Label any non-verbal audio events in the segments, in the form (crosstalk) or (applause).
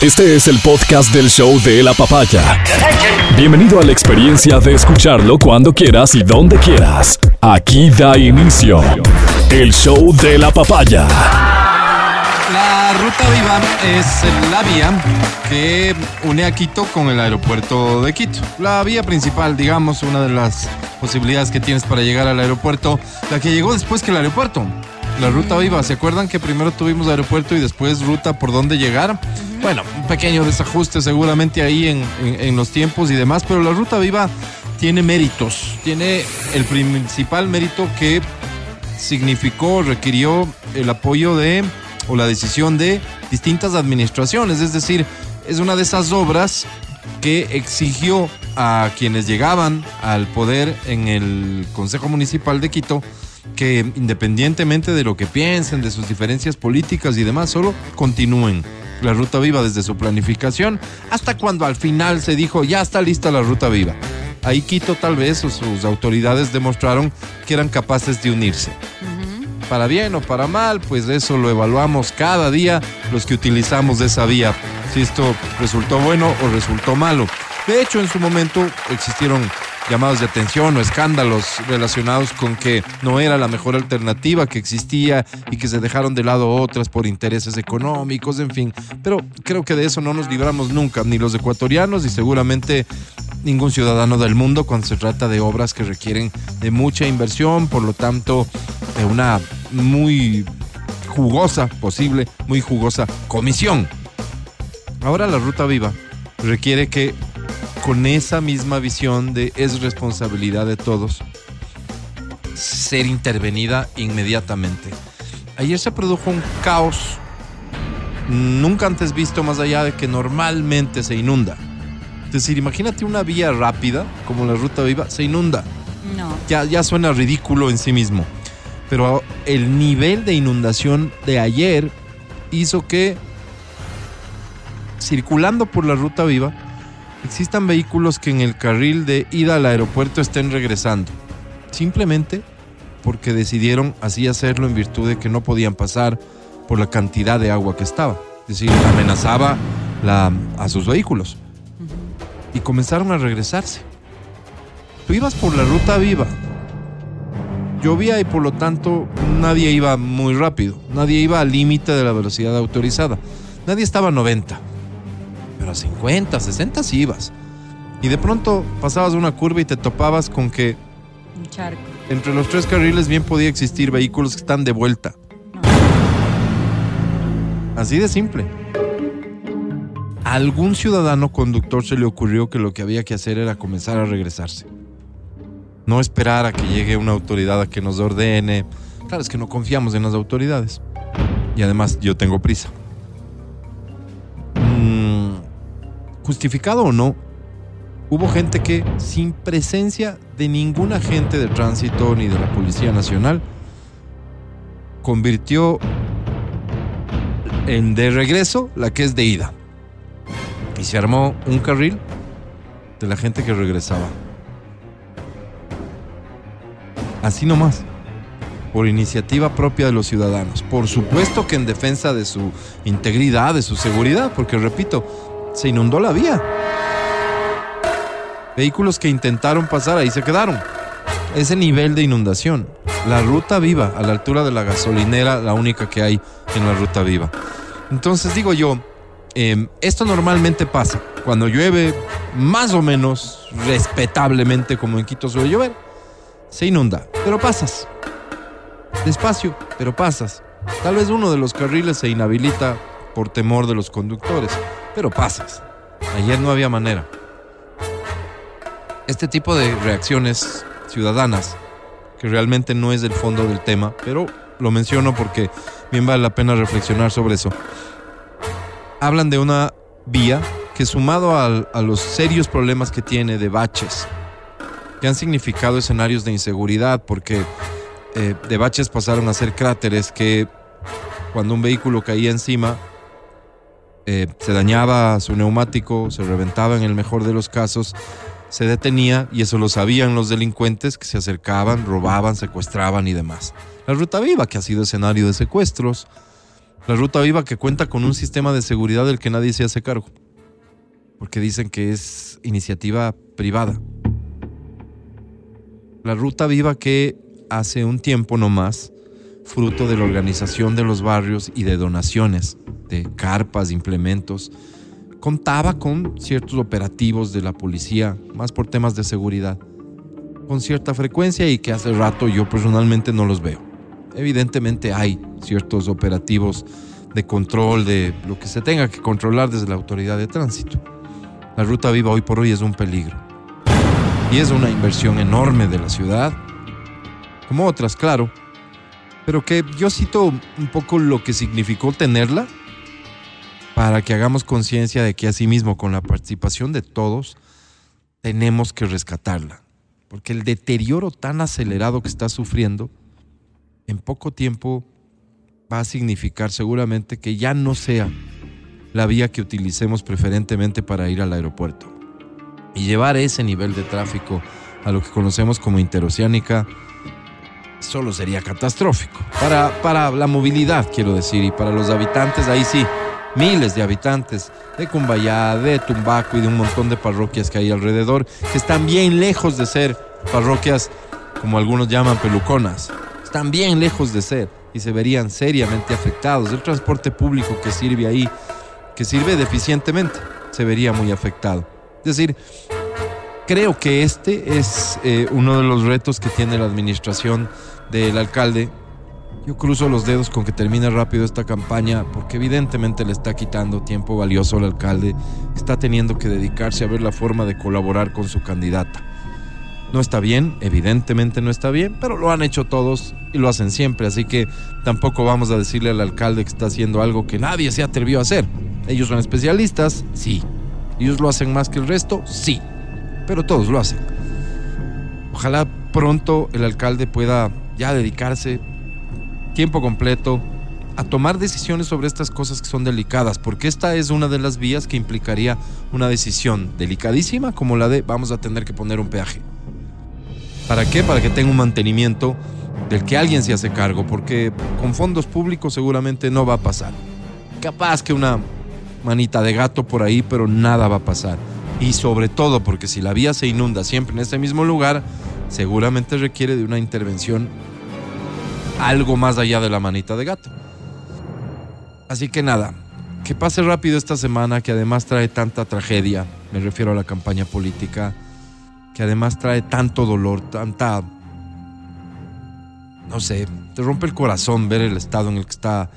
Este es el podcast del show de la papaya. Bienvenido a la experiencia de escucharlo cuando quieras y donde quieras. Aquí da inicio el show de la papaya. La ruta Viva es la vía que une a Quito con el aeropuerto de Quito. La vía principal, digamos, una de las posibilidades que tienes para llegar al aeropuerto, la que llegó después que el aeropuerto. La ruta Viva, ¿se acuerdan que primero tuvimos aeropuerto y después ruta por dónde llegar? Bueno, un pequeño desajuste seguramente ahí en, en- en los tiempos y demás, pero la ruta Viva tiene méritos. Tiene el principal mérito que significó, requirió el apoyo de o la decisión de distintas administraciones. Es decir, es una de esas obras que exigió a quienes llegaban al poder en el Consejo Municipal de Quito que independientemente de lo que piensen, de sus diferencias políticas y demás, solo continúen la ruta viva desde su planificación hasta cuando al final se dijo ya está lista la ruta viva. Ahí Quito tal vez o sus autoridades demostraron que eran capaces de unirse para bien o para mal, pues eso lo evaluamos cada día los que utilizamos esa vía, si esto resultó bueno o resultó malo. De hecho, en su momento existieron llamados de atención o escándalos relacionados con que no era la mejor alternativa que existía y que se dejaron de lado otras por intereses económicos, en fin. Pero creo que de eso no nos libramos nunca, ni los ecuatorianos y seguramente ningún ciudadano del mundo cuando se trata de obras que requieren de mucha inversión, por lo tanto, de una muy jugosa, posible, muy jugosa comisión. Ahora la ruta viva requiere que con esa misma visión de es responsabilidad de todos, ser intervenida inmediatamente. Ayer se produjo un caos nunca antes visto más allá de que normalmente se inunda. Es decir, imagínate una vía rápida como la ruta viva, se inunda. No. Ya, ya suena ridículo en sí mismo. Pero el nivel de inundación de ayer hizo que circulando por la ruta viva existan vehículos que en el carril de ida al aeropuerto estén regresando. Simplemente porque decidieron así hacerlo en virtud de que no podían pasar por la cantidad de agua que estaba. Es decir, amenazaba la- a sus vehículos. Y comenzaron a regresarse. Tú ibas por la ruta viva. Llovía y por lo tanto nadie iba muy rápido. Nadie iba al límite de la velocidad autorizada. Nadie estaba a 90. A 50, 60 sí ibas. Y de pronto pasabas una curva y te topabas con que Un charco. entre los tres carriles bien podía existir vehículos que están de vuelta. Así de simple. A algún ciudadano conductor se le ocurrió que lo que había que hacer era comenzar a regresarse. No esperar a que llegue una autoridad a que nos ordene. Claro, es que no confiamos en las autoridades. Y además yo tengo prisa. Justificado o no, hubo gente que sin presencia de ningún agente de tránsito ni de la Policía Nacional convirtió en de regreso la que es de ida. Y se armó un carril de la gente que regresaba. Así nomás. Por iniciativa propia de los ciudadanos. Por supuesto que en defensa de su integridad, de su seguridad, porque repito, se inundó la vía. Vehículos que intentaron pasar ahí se quedaron. Ese nivel de inundación. La ruta viva, a la altura de la gasolinera, la única que hay en la ruta viva. Entonces digo yo, eh, esto normalmente pasa. Cuando llueve, más o menos respetablemente como en Quito suele llover, se inunda. Pero pasas. Despacio, pero pasas. Tal vez uno de los carriles se inhabilita por temor de los conductores, pero pasas. Ayer no había manera. Este tipo de reacciones ciudadanas, que realmente no es el fondo del tema, pero lo menciono porque bien vale la pena reflexionar sobre eso. Hablan de una vía que sumado a los serios problemas que tiene de baches, que han significado escenarios de inseguridad, porque eh, de baches pasaron a ser cráteres que cuando un vehículo caía encima, eh, se dañaba su neumático, se reventaba en el mejor de los casos, se detenía y eso lo sabían los delincuentes que se acercaban, robaban, secuestraban y demás. La ruta viva, que ha sido escenario de secuestros, La ruta viva que cuenta con un sistema de seguridad del que nadie se hace cargo. Porque dicen que es iniciativa privada. La ruta viva que hace un tiempo no más, fruto de la organización de los barrios y de donaciones de carpas, implementos, contaba con ciertos operativos de la policía, más por temas de seguridad, con cierta frecuencia y que hace rato yo personalmente no los veo. Evidentemente hay ciertos operativos de control de lo que se tenga que controlar desde la autoridad de tránsito. La ruta viva hoy por hoy es un peligro. Y es una inversión enorme de la ciudad, como otras, claro, pero que yo cito un poco lo que significó tenerla para que hagamos conciencia de que asimismo con la participación de todos tenemos que rescatarla, porque el deterioro tan acelerado que está sufriendo en poco tiempo va a significar seguramente que ya no sea la vía que utilicemos preferentemente para ir al aeropuerto. Y llevar ese nivel de tráfico a lo que conocemos como interoceánica solo sería catastrófico. Para, para la movilidad, quiero decir, y para los habitantes, ahí sí, miles de habitantes de Cumbayá, de Tumbaco y de un montón de parroquias que hay alrededor, que están bien lejos de ser parroquias, como algunos llaman peluconas. Están bien lejos de ser y se verían seriamente afectados. El transporte público que sirve ahí, que sirve deficientemente, se vería muy afectado. Es decir, creo que este es eh, uno de los retos que tiene la administración del alcalde yo cruzo los dedos con que termine rápido esta campaña porque evidentemente le está quitando tiempo valioso al alcalde. Está teniendo que dedicarse a ver la forma de colaborar con su candidata. No está bien, evidentemente no está bien, pero lo han hecho todos y lo hacen siempre, así que tampoco vamos a decirle al alcalde que está haciendo algo que nadie se atrevió a hacer. Ellos son especialistas, sí. Ellos lo hacen más que el resto, sí. Pero todos lo hacen. Ojalá pronto el alcalde pueda ya dedicarse tiempo completo a tomar decisiones sobre estas cosas que son delicadas, porque esta es una de las vías que implicaría una decisión delicadísima como la de vamos a tener que poner un peaje. ¿Para qué? Para que tenga un mantenimiento del que alguien se hace cargo, porque con fondos públicos seguramente no va a pasar. Capaz que una manita de gato por ahí, pero nada va a pasar. Y sobre todo porque si la vía se inunda siempre en ese mismo lugar, seguramente requiere de una intervención algo más allá de la manita de gato. Así que nada, que pase rápido esta semana que además trae tanta tragedia, me refiero a la campaña política, que además trae tanto dolor, tanta... No sé, te rompe el corazón ver el estado en el que está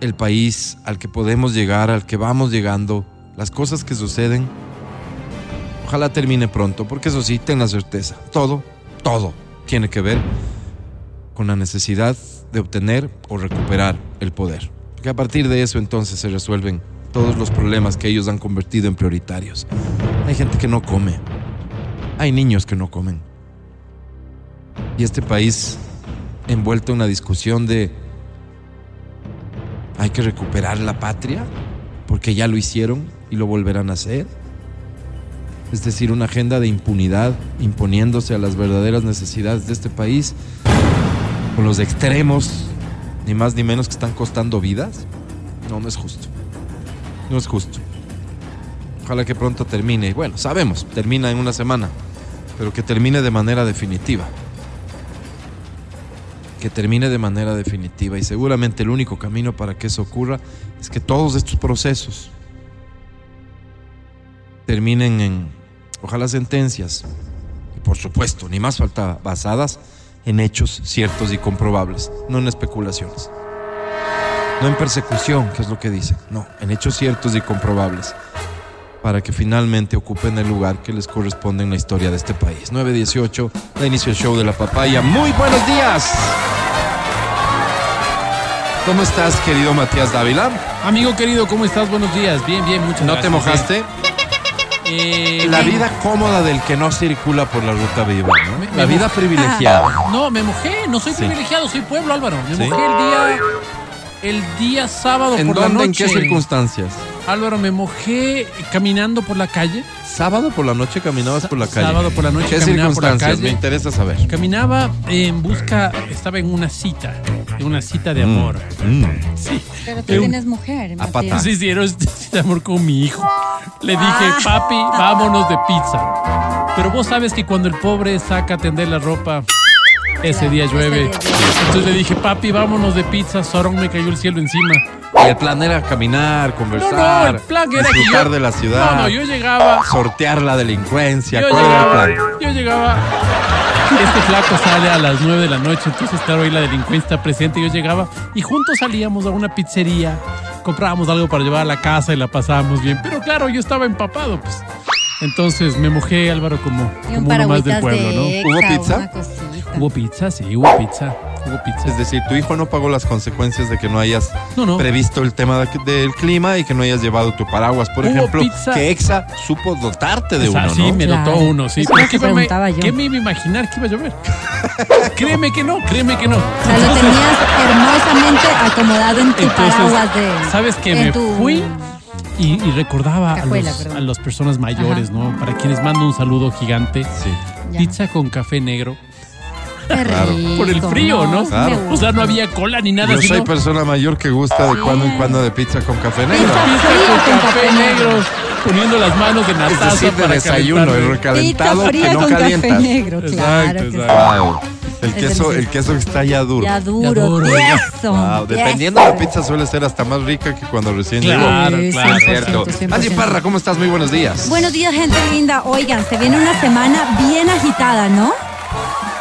el país, al que podemos llegar, al que vamos llegando, las cosas que suceden. Ojalá termine pronto, porque eso sí, ten la certeza, todo, todo tiene que ver con la necesidad de obtener o recuperar el poder. Que a partir de eso entonces se resuelven todos los problemas que ellos han convertido en prioritarios. Hay gente que no come. Hay niños que no comen. Y este país envuelto en una discusión de hay que recuperar la patria porque ya lo hicieron y lo volverán a hacer. Es decir, una agenda de impunidad imponiéndose a las verdaderas necesidades de este país con los extremos, ni más ni menos que están costando vidas, no, no es justo. No es justo. Ojalá que pronto termine. Bueno, sabemos, termina en una semana, pero que termine de manera definitiva. Que termine de manera definitiva. Y seguramente el único camino para que eso ocurra es que todos estos procesos terminen en, ojalá, sentencias. Y por supuesto, ni más falta, basadas en hechos ciertos y comprobables, no en especulaciones. No en persecución, que es lo que dicen, no, en hechos ciertos y comprobables, para que finalmente ocupen el lugar que les corresponde en la historia de este país. 918, da inicio el show de la papaya. Muy buenos días. ¿Cómo estás, querido Matías Dávila? Amigo querido, ¿cómo estás? Buenos días. Bien, bien, muchas ¿No gracias. te mojaste? Eh, La vida cómoda del que no circula por la ruta viva, ¿no? Me- La me vida privilegiada. Ah, no, me mojé. No soy privilegiado, soy pueblo, Álvaro. Me ¿Sí? mojé el día. El día sábado ¿En por dónde? la ¿En noche. qué circunstancias? Álvaro, me mojé caminando por la calle. Sábado por la noche caminabas por la calle. Sábado por la noche ¿Qué caminaba por la circunstancias? calle. Me interesa saber. Caminaba en busca, estaba en una cita de una cita de amor. Mm. Sí. Pero tú Eh, tienes mujer, a Matías. Sí, sí, era una (laughs) cita de amor con mi hijo. Le dije, Ah. papi, vámonos de pizza. Pero vos sabes que cuando el pobre saca a tender la ropa, ese día llueve. Entonces le dije, papi, vámonos de pizza. Sorón me cayó el cielo encima. Y el plan era caminar, No, conversar, no, el plan era que disfrutar yo... de la ciudad, No, no, yo llegaba... sortear la delincuencia. Yo ¿Cuál era el llegaba, plan? yo llegaba. Este flaco sale a las 9 de la noche, entonces claro, ahí la delincuencia está presente. Yo llegaba y juntos salíamos a una pizzería, comprábamos algo para llevar a la casa y la pasábamos bien. Pero claro, yo estaba empapado, pues. Entonces me mojé, Álvaro, como, Y un como uno más del pueblo, ¿no? ¿Hubo pizza? Hubo pizza, sí, hubo pizza. Hubo pizza. Es decir, tu hijo no pagó las consecuencias de que no hayas No, no. previsto el tema de- del clima y que no hayas llevado tu paraguas, por Hubo ejemplo, pizza. que Exa supo dotarte de O sea, uno, sí, ¿no? me Claro. dotó uno, sí. Eso Pero es lo que ¿qué me, preguntaba yo. ¿qué me iba a imaginar que iba a llover? (laughs) créeme que no, créeme que no. O sea, lo tenías hermosamente acomodado en tu Entonces, paraguas de. ¿sabes que me tu- fui? Y, y recordaba Cajuela, a, los, a las personas mayores, Ajá. ¿no? Para quienes mando un saludo gigante. Sí. Pizza con café negro. Claro. Por el frío, ¿no? Claro. O sea, no había cola ni nada. Yo soy sino persona mayor que gusta de cuando en cuando de pizza con café negro. Pizza pizza con con café café negro. Poniendo las manos en la Es taza decir, de para desayuno, el recalentado Pizza que no con calientas. café negro, Exacto, claro. que exacto. Wow. El Es queso, el queso que está ya duro. Ya duro, duro, ya. tieso, Wow. Dependiendo de la pizza suele ser hasta más rica que cuando recién Claro, Sí, claro. 100%, llegó. Cierto. 100%. Angie Parra, ¿cómo estás? Muy buenos días. Buenos días, gente linda. Oigan, se viene una semana bien agitada, ¿no?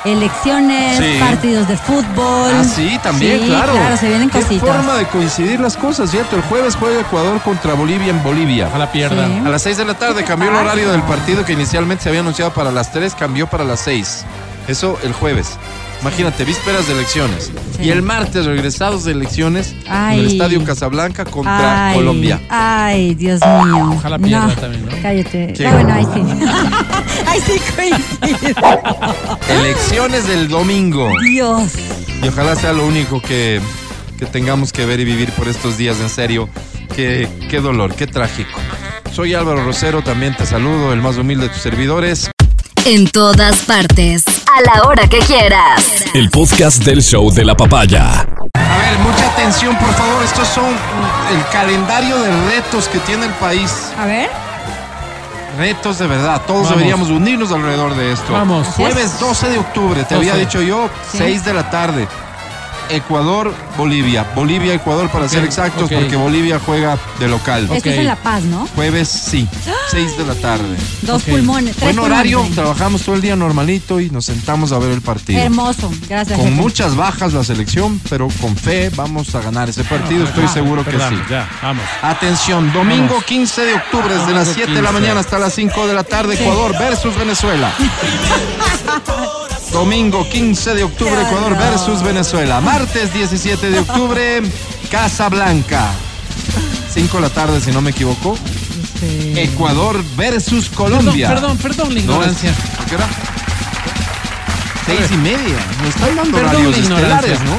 Elecciones, Sí. partidos de fútbol. Ah, sí, también, Sí, claro. Claro, se vienen Qué cositas. forma de coincidir las cosas, ¿cierto? El jueves juega Ecuador contra Bolivia en Bolivia. Ojalá pierda. Sí. A las 6 de la tarde ¿Qué te cambió el horario del partido que inicialmente se había anunciado para las 3, cambió para las 6. Eso el jueves. Imagínate, vísperas de elecciones. Sí. Y el martes, regresados de elecciones, Ay. en el Estadio Casablanca contra Ay, Colombia. Ay, Dios mío. Ojalá pierda también, ¿no? Cállate. ¿Quién? Ah, bueno, ahí sí. (laughs) ahí sí coincido. Elecciones del domingo. Dios. Y ojalá sea lo único que, que tengamos que ver y vivir por estos días, en serio. Qué, qué dolor, qué trágico. Soy Álvaro Rosero, también te saludo, el más humilde de tus servidores. En todas partes. A la hora que quieras. El podcast del show de la papaya. A ver, mucha atención, por favor. Estos son el calendario de retos que tiene el país. A ver. Retos de verdad. Todos Vamos. deberíamos unirnos alrededor de esto. Vamos. Jueves 12 de octubre, te había 12. dicho yo, Sí. 6 de la tarde. Ecuador, Bolivia. Bolivia, Ecuador para ser exactos, porque Bolivia juega de local. Esto es en La Paz, ¿no? Jueves sí, 6 de la tarde. Dos pulmones. Tres Buen horario, pulmones. trabajamos todo el día normalito y nos sentamos a ver el partido. Hermoso. Gracias. Con jefe. muchas bajas la selección, pero con fe vamos a ganar ese partido, estoy seguro que sí. Ya, vamos. Atención, domingo Vamos. 15 de octubre, desde las 7 de la 15. mañana hasta las 5 de la tarde, Ecuador versus Venezuela. (laughs) Domingo 15 de octubre. Ecuador versus Venezuela. Martes 17 de octubre, (laughs) Casablanca. 5 de la tarde, si no me equivoco. Sí. Ecuador versus Colombia. Perdón, perdón, perdón la No, ignorancia. ¿a qué hora? Seis y media. Nos están dando horarios estelares, ¿no?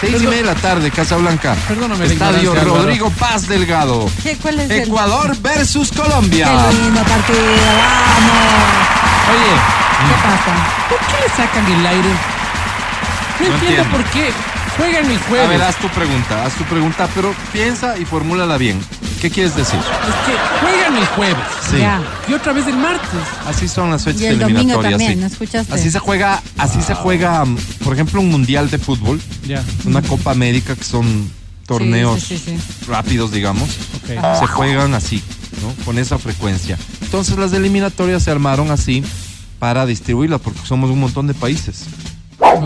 Seis y media de la tarde, Casablanca. Perdóname Estadio. Rodrigo Paz Delgado. ¿Qué, ¿Cuál es el- Ecuador versus Colombia. Qué lindo partido, vamos. Oye, ¿Qué pasa? ¿por qué le sacan el aire? No, No entiendo entiendo. por qué. Juegan el A jueves. ver, haz tu pregunta, haz tu pregunta, pero piensa y formúlala bien. ¿Qué quieres decir? Es que juegan el jueves. Sí. Ya. Y otra vez el martes. Así son las fechas Y el domingo eliminatorias. también, sí. ¿no escuchaste? Así se juega, así se juega, mm, por ejemplo, un mundial de fútbol, Ya. una Copa América que son torneos Sí, sí, sí, rápidos, digamos. Se juegan así, ¿no? Con esa frecuencia. Entonces las eliminatorias se armaron así para distribuirlas porque somos un montón de países.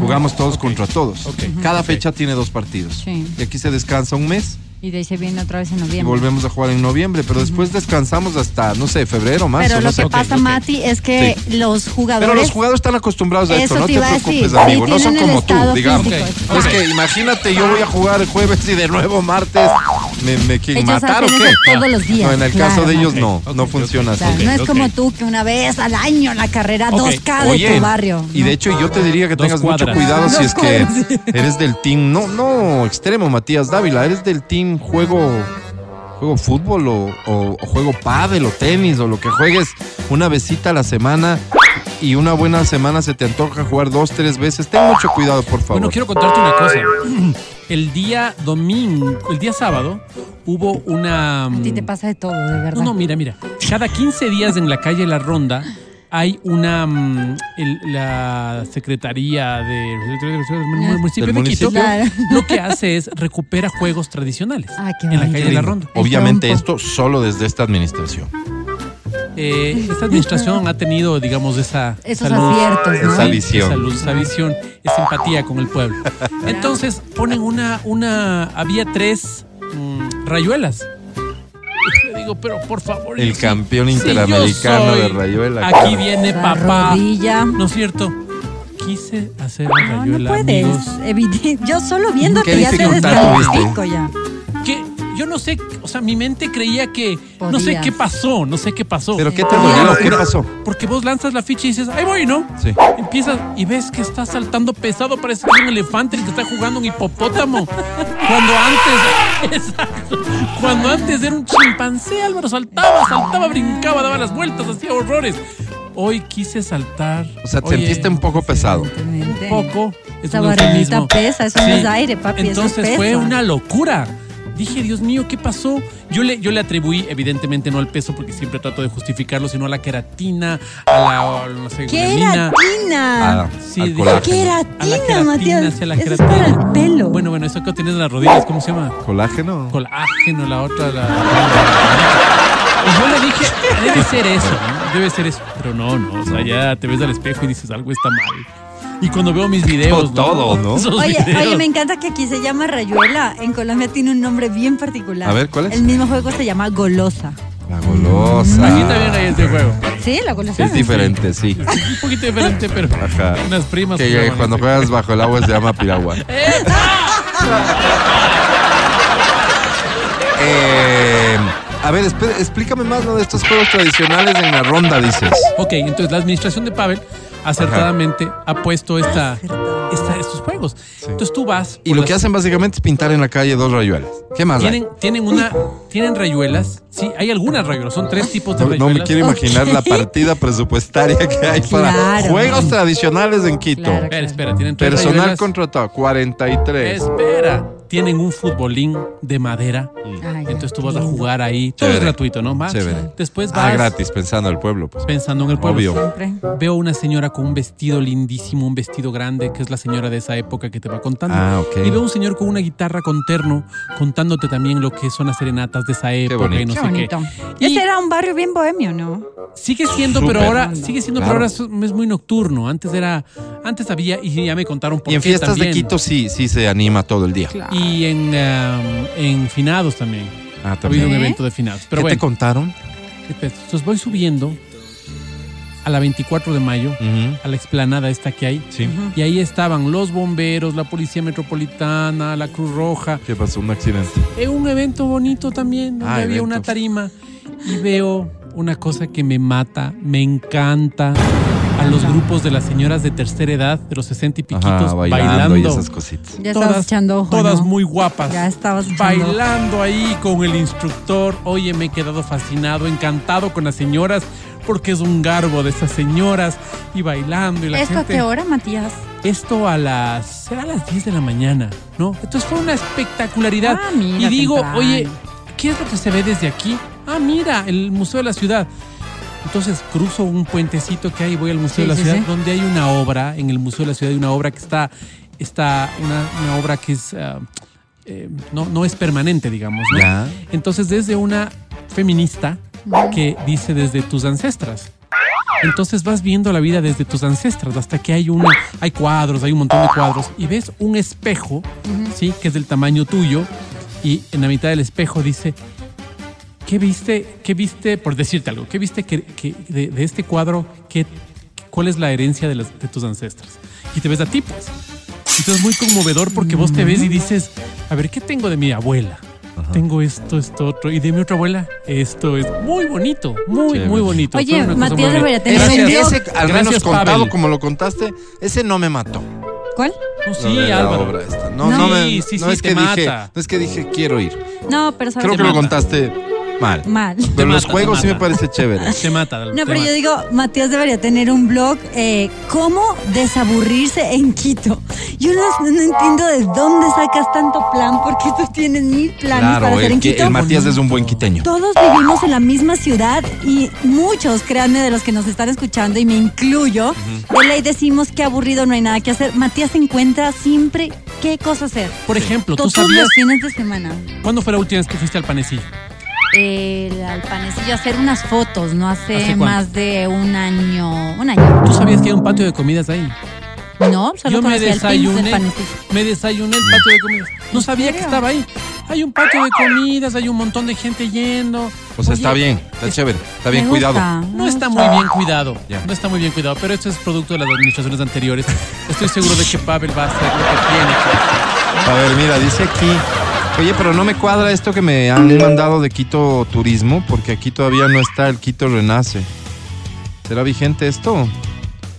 Jugamos todos contra todos. Cada fecha tiene dos partidos. Sí. Y aquí se descansa un mes Y de ahí se viene otra vez en y noviembre. volvemos a jugar en noviembre, pero después descansamos hasta, no sé, febrero, marzo, Pero no lo sé. que pasa, ok. Mati, es que los jugadores. Pero los jugadores están acostumbrados a esto, Eso no te preocupes, decir, amigo. sí, no son como tú, digamos. Es que imagínate, yo voy a jugar el jueves y de nuevo martes. ¿Me, me quieren Ellos matar o qué? todos los días. No, en el claro, caso de ellos no, no funciona así. no es como tú que una vez al año la carrera Ok. 2K de Oye, tu barrio. y de hecho yo te diría que tengas mucho cuidado (laughs) si es que eres del team, no, no extremo, Matías Dávila, eres del team juego, juego fútbol o, o- o juego pádel o tenis o lo que juegues una besita a la semana. y una buena semana se te antoja jugar dos, tres veces, ten mucho cuidado, por favor. Bueno, quiero contarte una cosa. (clears throat) El día domingo, el día sábado, hubo una... A ti te pasa de todo, de verdad. No, no, mira, mira. Cada 15 días en la calle La Ronda hay una mm, el- la Secretaría de municipio Del de Quito municipio. Claro. lo que hace es recupera juegos tradicionales Ah, qué en la calle La Ronda. Obviamente esto solo desde esta administración. Eh, esta administración ha tenido, digamos, esa Esos aciertos, ¿no? Esa visión. esa luz, esa visión, esa empatía con el pueblo. Entonces ponen una, una, había tres mm, rayuelas. Digo, pero por favor. El yo sí- campeón sí, yo interamericano soy- de rayuela. Aquí viene La papá. rodilla. ¿No es cierto? Quise hacer No, rayuela, no puedes. amigos. Yo solo viéndote ¿Qué ya te descalifico ya. Que yo no sé, o sea, mi mente creía que no sé qué pasó, no sé qué pasó. ¿Pero qué te dolió? ¿Qué pasó? Porque vos lanzas la ficha y dices, ahí voy, ¿no? Sí. Empiezas y ves que está saltando pesado, parece que es un elefante el que está jugando un hipopótamo. Cuando antes, (laughs) exacto, cuando antes era un chimpancé, Álvaro, saltaba, saltaba, brincaba, daba las vueltas, hacía horrores. Hoy quise saltar. O sea, te Oye, sentiste un poco pesado. Evidentemente. poco. Es Esa un pesa, eso no es aire, papi, eso es Entonces fue una locura. Dije, Dios mío, ¿qué pasó? Yo le, yo le atribuí, evidentemente, no al peso, porque siempre trato de justificarlo, sino a la queratina, a la, a la, no sé. ¡Queratina! Ah, Sí, al dije- colágeno. A la ¡Queratina, queratina, Matías! hacia la Eso es queratina. para el pelo. Bueno, bueno, eso que tienes en las rodillas, ¿cómo se llama? ¿Colágeno? Colágeno, la otra, la... Y yo le dije, debe ser eso, ¿no? Debe ser eso. Pero no, no, o sea, ya te ves al espejo y dices, algo está mal. Y cuando veo mis videos, Todo, ¿no? Esos Oye, videos. oye, me encanta que aquí se llama Rayuela. En Colombia tiene un nombre bien particular. A ver, ¿cuál es? El mismo juego se llama Golosa. La golosa. Aquí también hay este juego. ¿Sí? La golosa. Es diferente, sí. Un poquito diferente, pero Ajá. unas primas. Que jugaban cuando así. juegas bajo el agua se llama piragua. Eh, a ver, explícame más ¿no? de estos juegos tradicionales en la ronda, dices. Ok, entonces la administración de Pavel acertadamente ha puesto esta, esta- estos juegos. Entonces tú vas. Y lo las- que hacen básicamente es pintar en la calle dos rayuelas. ¿Qué más hay? Tienen, tienen una, tienen rayuelas. Sí, hay algunas rayuelas. Son tres tipos de No, no rayuelas. me quiero imaginar la (laughs) partida presupuestaria que hay para Claro. juegos tradicionales en Quito. Claro. Espera, espera, tienen tres Personal rayuelas. contratado, 43. Espera, tienen un futbolín de madera. Ay, Entonces tú qué vas a jugar ahí. Todo es gratuito, ¿no? Va. Chévere. Después vas Ah, gratis, pensando al pueblo, pues. pensando en el pueblo. Obvio. Siempre. Veo una señora con un vestido lindísimo, un vestido grande, que es la señora de esa época que te va contando. Ah, ok. Y veo un señor con una guitarra con terno, contándote también lo que son las serenatas de esa época y bonito. no Qué sé bonito. qué. Y Ese era un barrio bien bohemio, ¿no? sigue siendo, pero ahora, sigue siendo, Claro. pero ahora es, muy nocturno. Antes era, antes había, y ya me contaron por Y en qué fiestas también. de Quito sí, sí se anima todo el día. Y en, um, en finados también. Ah, Ha habido también. un ¿Eh? evento de finados. Pero ¿Qué bueno, te contaron? espera, entonces voy subiendo a la 24 de mayo, a la explanada esta que hay. Sí. Y ahí estaban los bomberos, la policía metropolitana, la Cruz Roja. ¿Qué pasó? Un accidente. Es un evento bonito también, donde Ah, había evento. una tarima. Y veo una cosa que me mata, me encanta. A los grupos de las señoras de tercera edad, de los 60 y piquitos, Ajá, bailando, bailando. y esas cositas. Ya estabas echando ojo, todas ¿no? muy guapas. Ya estabas ojo. Bailando ahí con el instructor. Oye, me he quedado fascinado, encantado con las señoras, porque es un garbo de esas señoras. Y bailando y la ¿Esto a gente... qué hora, Matías? Esto a las. será a las 10 de la mañana, ¿no? Entonces fue una espectacularidad. Ah, mira, y digo, temprano. oye, ¿qué es lo que se ve desde aquí? Ah, mira, el Museo de la Ciudad. Entonces cruzo un puentecito que hay y voy al Museo Sí, de la sí, Ciudad, sí. donde hay una obra, en el Museo de la Ciudad hay una obra que está, está una, una obra que es, eh, no, no es permanente, digamos, ¿no? Ya. Entonces desde una feminista que dice desde tus ancestras. Entonces vas viendo la vida desde tus ancestras hasta que hay una, hay cuadros, hay un montón de cuadros y ves un espejo, sí, que es del tamaño tuyo y en la mitad del espejo dice ¿Qué viste? ¿Qué viste? Por decirte algo, ¿qué viste que, que de, de este cuadro? ¿qué, ¿Cuál es la herencia de, las- de tus ancestros? Y te ves a ti, pues. Entonces es muy conmovedor porque vos te ves y dices, a ver, ¿qué tengo de mi abuela? Tengo esto, esto, otro. Y de mi otra abuela, esto es muy bonito, muy, Chévere. muy bonito. Oye, Matías Rivera, te vendió- ese, al menos Gracias, contado Pavel. como lo contaste, ese no me mató. ¿Cuál? No, Lo sí, Álvaro. obra esta. No, No. no, me- Sí, sí, no sí, es te que dije, mata. no es que dije quiero ir. No, pero sabes Creo que lo mata. contaste Mal. Mal. Pero los mata, juegos sí me parece chévere. (laughs) Te mata. No, te pero yo mata. digo, Matías debería tener un blog, eh, ¿cómo desaburrirse en Quito? Yo no, no entiendo de dónde sacas tanto plan, porque tú tienes mil planes para hacer en que- Quito. el Matías es un buen quiteño. Todos vivimos en la misma ciudad y muchos, créanme, de los que nos están escuchando, y me incluyo, de ley decimos que aburrido no hay nada que hacer. Matías encuentra siempre qué cosa hacer. Por ejemplo, tú Todos sabías. los fines de semana. ¿Cuándo fue la última vez que fuiste al panecillo? El al panecillo a hacer unas fotos, no hace, más de un año. Un año. ¿Tú sabías que hay un patio de comidas ahí? No, solo Yo me conocía el Pins del desayuné. Me desayuné el patio de comidas. No sabía que estaba ahí. Hay un patio de comidas, hay un montón de gente yendo. O sea, está bien, está chévere, está bien Me cuidado. No me está muy bien cuidado. No está muy bien cuidado, pero esto es producto de las administraciones anteriores. Estoy seguro de que Pavel va a hacer lo que tiene que A ver, mira, dice aquí. Oye, pero no me cuadra esto que me han mandado de Quito Turismo, porque aquí todavía no está el Quito Renace. ¿Será vigente esto?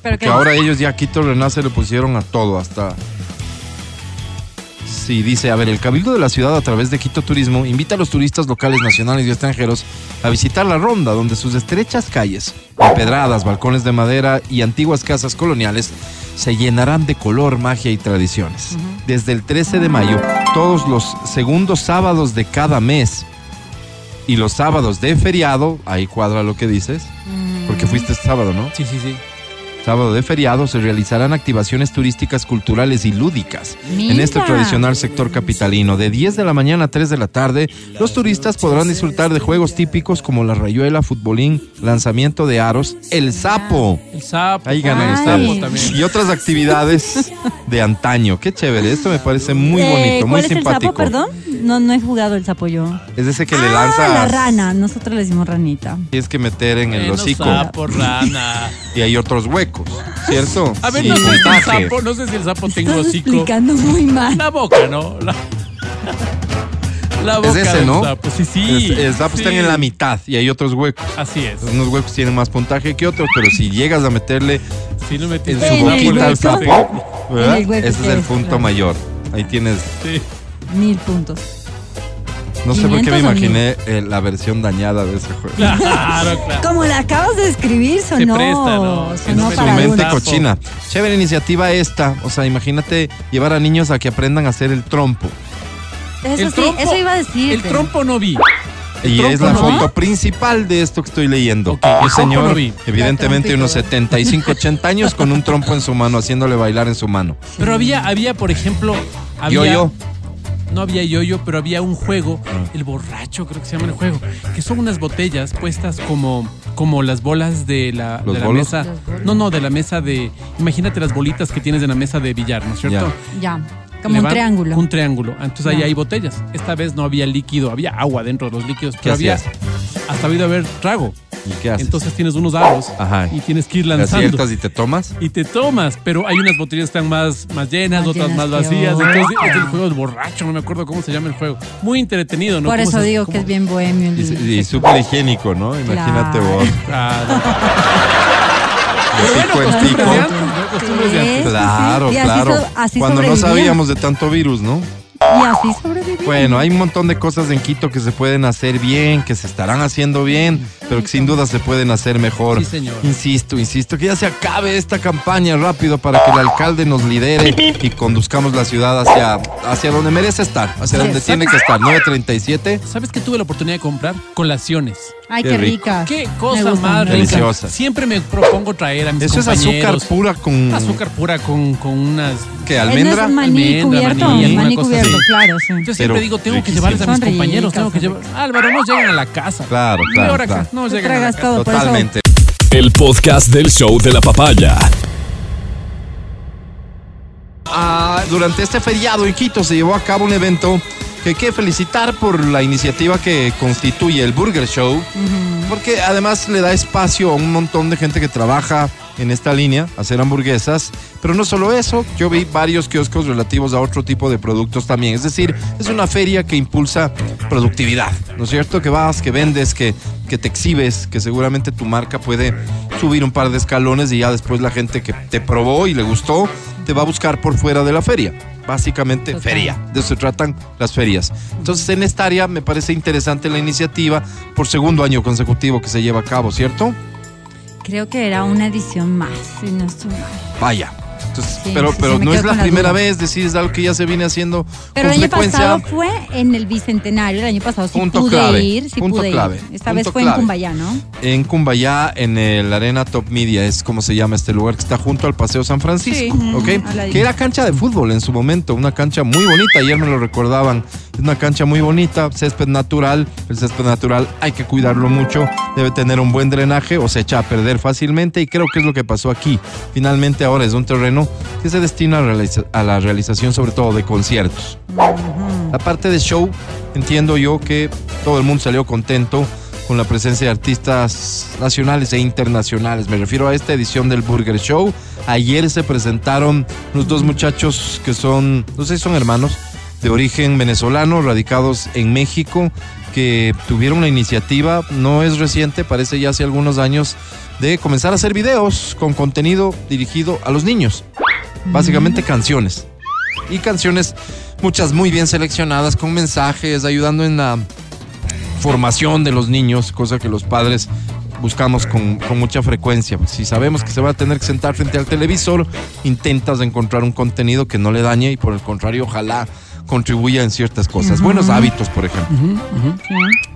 Pero Que ahora ellos ya Quito Renace le pusieron a todo, hasta... Sí, dice, a ver, el Cabildo de la Ciudad a través de Quito Turismo invita a los turistas locales, nacionales y extranjeros a visitar la ronda, donde sus estrechas calles, empedradas, balcones de madera y antiguas casas coloniales se llenarán de color, magia y tradiciones. Desde el 13 de mayo, todos los segundos sábados de cada mes y los sábados de feriado, ahí cuadra lo que dices, porque fuiste este sábado, ¿no? Sí, sí, sí. Sábado de feriado se realizarán activaciones turísticas, culturales y lúdicas. En este tradicional sector capitalino, de 10 de la mañana a 3 de la tarde, los turistas podrán disfrutar de juegos típicos como la rayuela, futbolín, lanzamiento de aros, el sapo. El sapo. Ahí ganan Ay. ustedes. sapo también. Y otras actividades de antaño. Qué chévere, esto me parece muy Eh, bonito, muy ¿Cuál es simpático. el sapo, perdón? No, no he jugado el sapo yo. Es ese que le ah, lanza. la rana. Nosotros le decimos ranita. Tienes que meter en el Bueno, hocico. sapo, rana. (laughs) Y hay otros huecos, ¿cierto? A ver, Sí, no sé si el sapo, no sé si el sapo Estás hocico. explicando muy mal. La boca, ¿no? La, la boca ese, del ¿no? sapo. Sí, sí. Es- el sapo sí. están en la mitad y hay otros huecos. Así es. Unos huecos tienen más puntaje que otros, pero si llegas a meterle Si no en metiste su En el boquita al hueco. sapo, ¿verdad? En el hueco ese es el es, punto claro. mayor. Ahí tienes, Sí. Mil puntos. no sé por qué me 500 o mil. imaginé eh, la versión dañada de ese juego. Claro, (laughs) claro. Como la acabas de escribir, sonó. presta, ¿no? Sonó no Su para mente cochina. Chévere iniciativa esta. O sea, imagínate llevar a niños a que aprendan a hacer el trompo. Eso El sí, trompo- eso iba a decir. El trompo no vi. El Y es la no foto vi. principal de esto que estoy leyendo. El señor, no vi. evidentemente unos trompito. 75, 80 años, con un trompo en su mano, haciéndole bailar en su mano. Pero había, había, por ejemplo, había, Yo-yo. No había yoyo, pero había un juego, el borracho creo que se llama el juego, que son unas botellas puestas como, como las bolas de la, ¿Los de la bolos? mesa. No, no, de la mesa de, imagínate las bolitas que tienes en la mesa de billar, ¿no es cierto? Ya. Como un triángulo. Un triángulo. Entonces ahí hay botellas. Esta vez no había líquido, había agua dentro de los líquidos, pero había hacías? hasta habido haber trago. ¿Y qué haces? Entonces tienes unos aros Ajá. y tienes que ir ¿Te lanzando. aciertas y te tomas? Y te tomas, pero hay unas botellas que están más, más llenas, Más otras llenas más vacías. Entonces es el juego del borracho, no me acuerdo cómo se llama el juego. Muy entretenido, ¿no? Por ¿Cómo eso se- digo cómo- que es bien bohemio. el- Y, y súper higiénico, ¿no? Imagínate Claro. vos. Claro. El Bueno, pico en costumbres de antes, antes. Sí, sí, Claro. Y así claro. so- así Cuando no sabíamos de tanto virus, ¿no? Y así sobreviví. Bueno, hay un montón de cosas en Quito que se pueden hacer bien, que se estarán haciendo bien, pero que sin duda se pueden hacer mejor. Sí, señor. Insisto, insisto, que ya se acabe esta campaña rápido para que el alcalde nos lidere y conduzcamos la ciudad hacia, hacia donde merece estar, hacia Sí. donde tiene que estar. 937. ¿Sabes qué tuve la oportunidad de comprar? Colaciones. Ay, Qué qué, rica. Qué cosa más rica. Deliciosa. Siempre me propongo traer a mis Eso es azúcar pura con. Azúcar pura con, con unas... ¿Qué? ¿Almendra? es maní Almendra, cubierto, maní, maní, alguna cosa cubierto, así. Claro, sí. Yo Pero siempre digo, tengo que riquísimo. llevarles a mis Son compañeros, tengo que ricas, llevar... Álvaro, no llegan a la casa. Claro, claro, ahora acá, claro. no Te llegan a la tragas casa. todo, por eso. Totalmente. El podcast del show de la papaya. Ah, durante este feriado en Quito se llevó a cabo un evento que hay que felicitar por la iniciativa que constituye el Burger Show, porque además le da espacio a un montón de gente que trabaja en esta línea, hacer hamburguesas, pero no solo eso, yo vi varios kioscos relativos a otro tipo de productos también, es decir, es una feria que impulsa productividad, ¿no es cierto? Que vas, que vendes, que, que te exhibes, que seguramente tu marca puede subir un par de escalones y ya después la gente que te probó y le gustó te va a buscar por fuera de la feria. Básicamente Total. feria. De eso se tratan las ferias. Entonces, en esta área me parece interesante la iniciativa por segundo año consecutivo que se lleva a cabo, ¿cierto? Creo que era una edición más, si no estoy mal. Vaya. Entonces, Sí, pero pero no es la primera vez, decir, es algo que ya se viene haciendo Pero con el año pasado fue en el Bicentenario, el año pasado sí Punto pude clave, ir, sí punto pude clave, ir. Esta punto vez fue clave. en Cumbayá, ¿no? en Cumbayá, en el Arena Top Media, es como se llama este lugar que está junto al Paseo San Francisco, Sí, ¿ok? Que era cancha de fútbol en su momento, una cancha muy bonita, ayer me lo recordaban, es una cancha muy bonita, césped natural, el césped natural hay que cuidarlo mucho, debe tener un buen drenaje o se echa a perder fácilmente y creo que es lo que pasó aquí. Finalmente ahora es un terreno que se destina a, a la realización sobre todo de conciertos. La parte de show, entiendo yo que todo el mundo salió contento con la presencia de artistas nacionales e internacionales. Me refiero a esta edición del Burger Show. Ayer se presentaron los dos muchachos que son, no sé si son hermanos, de origen venezolano, radicados en México, que tuvieron la iniciativa, no es reciente, parece ya hace algunos años, de comenzar a hacer videos con contenido dirigido a los niños. Básicamente canciones y canciones, muchas muy bien seleccionadas, con mensajes, ayudando en la formación de los niños, cosa que los padres buscamos con, con mucha frecuencia. Si sabemos que se va a tener que sentar frente al televisor, intentas encontrar un contenido que no le dañe y por el contrario, ojalá contribuya en ciertas cosas. Buenos hábitos, por ejemplo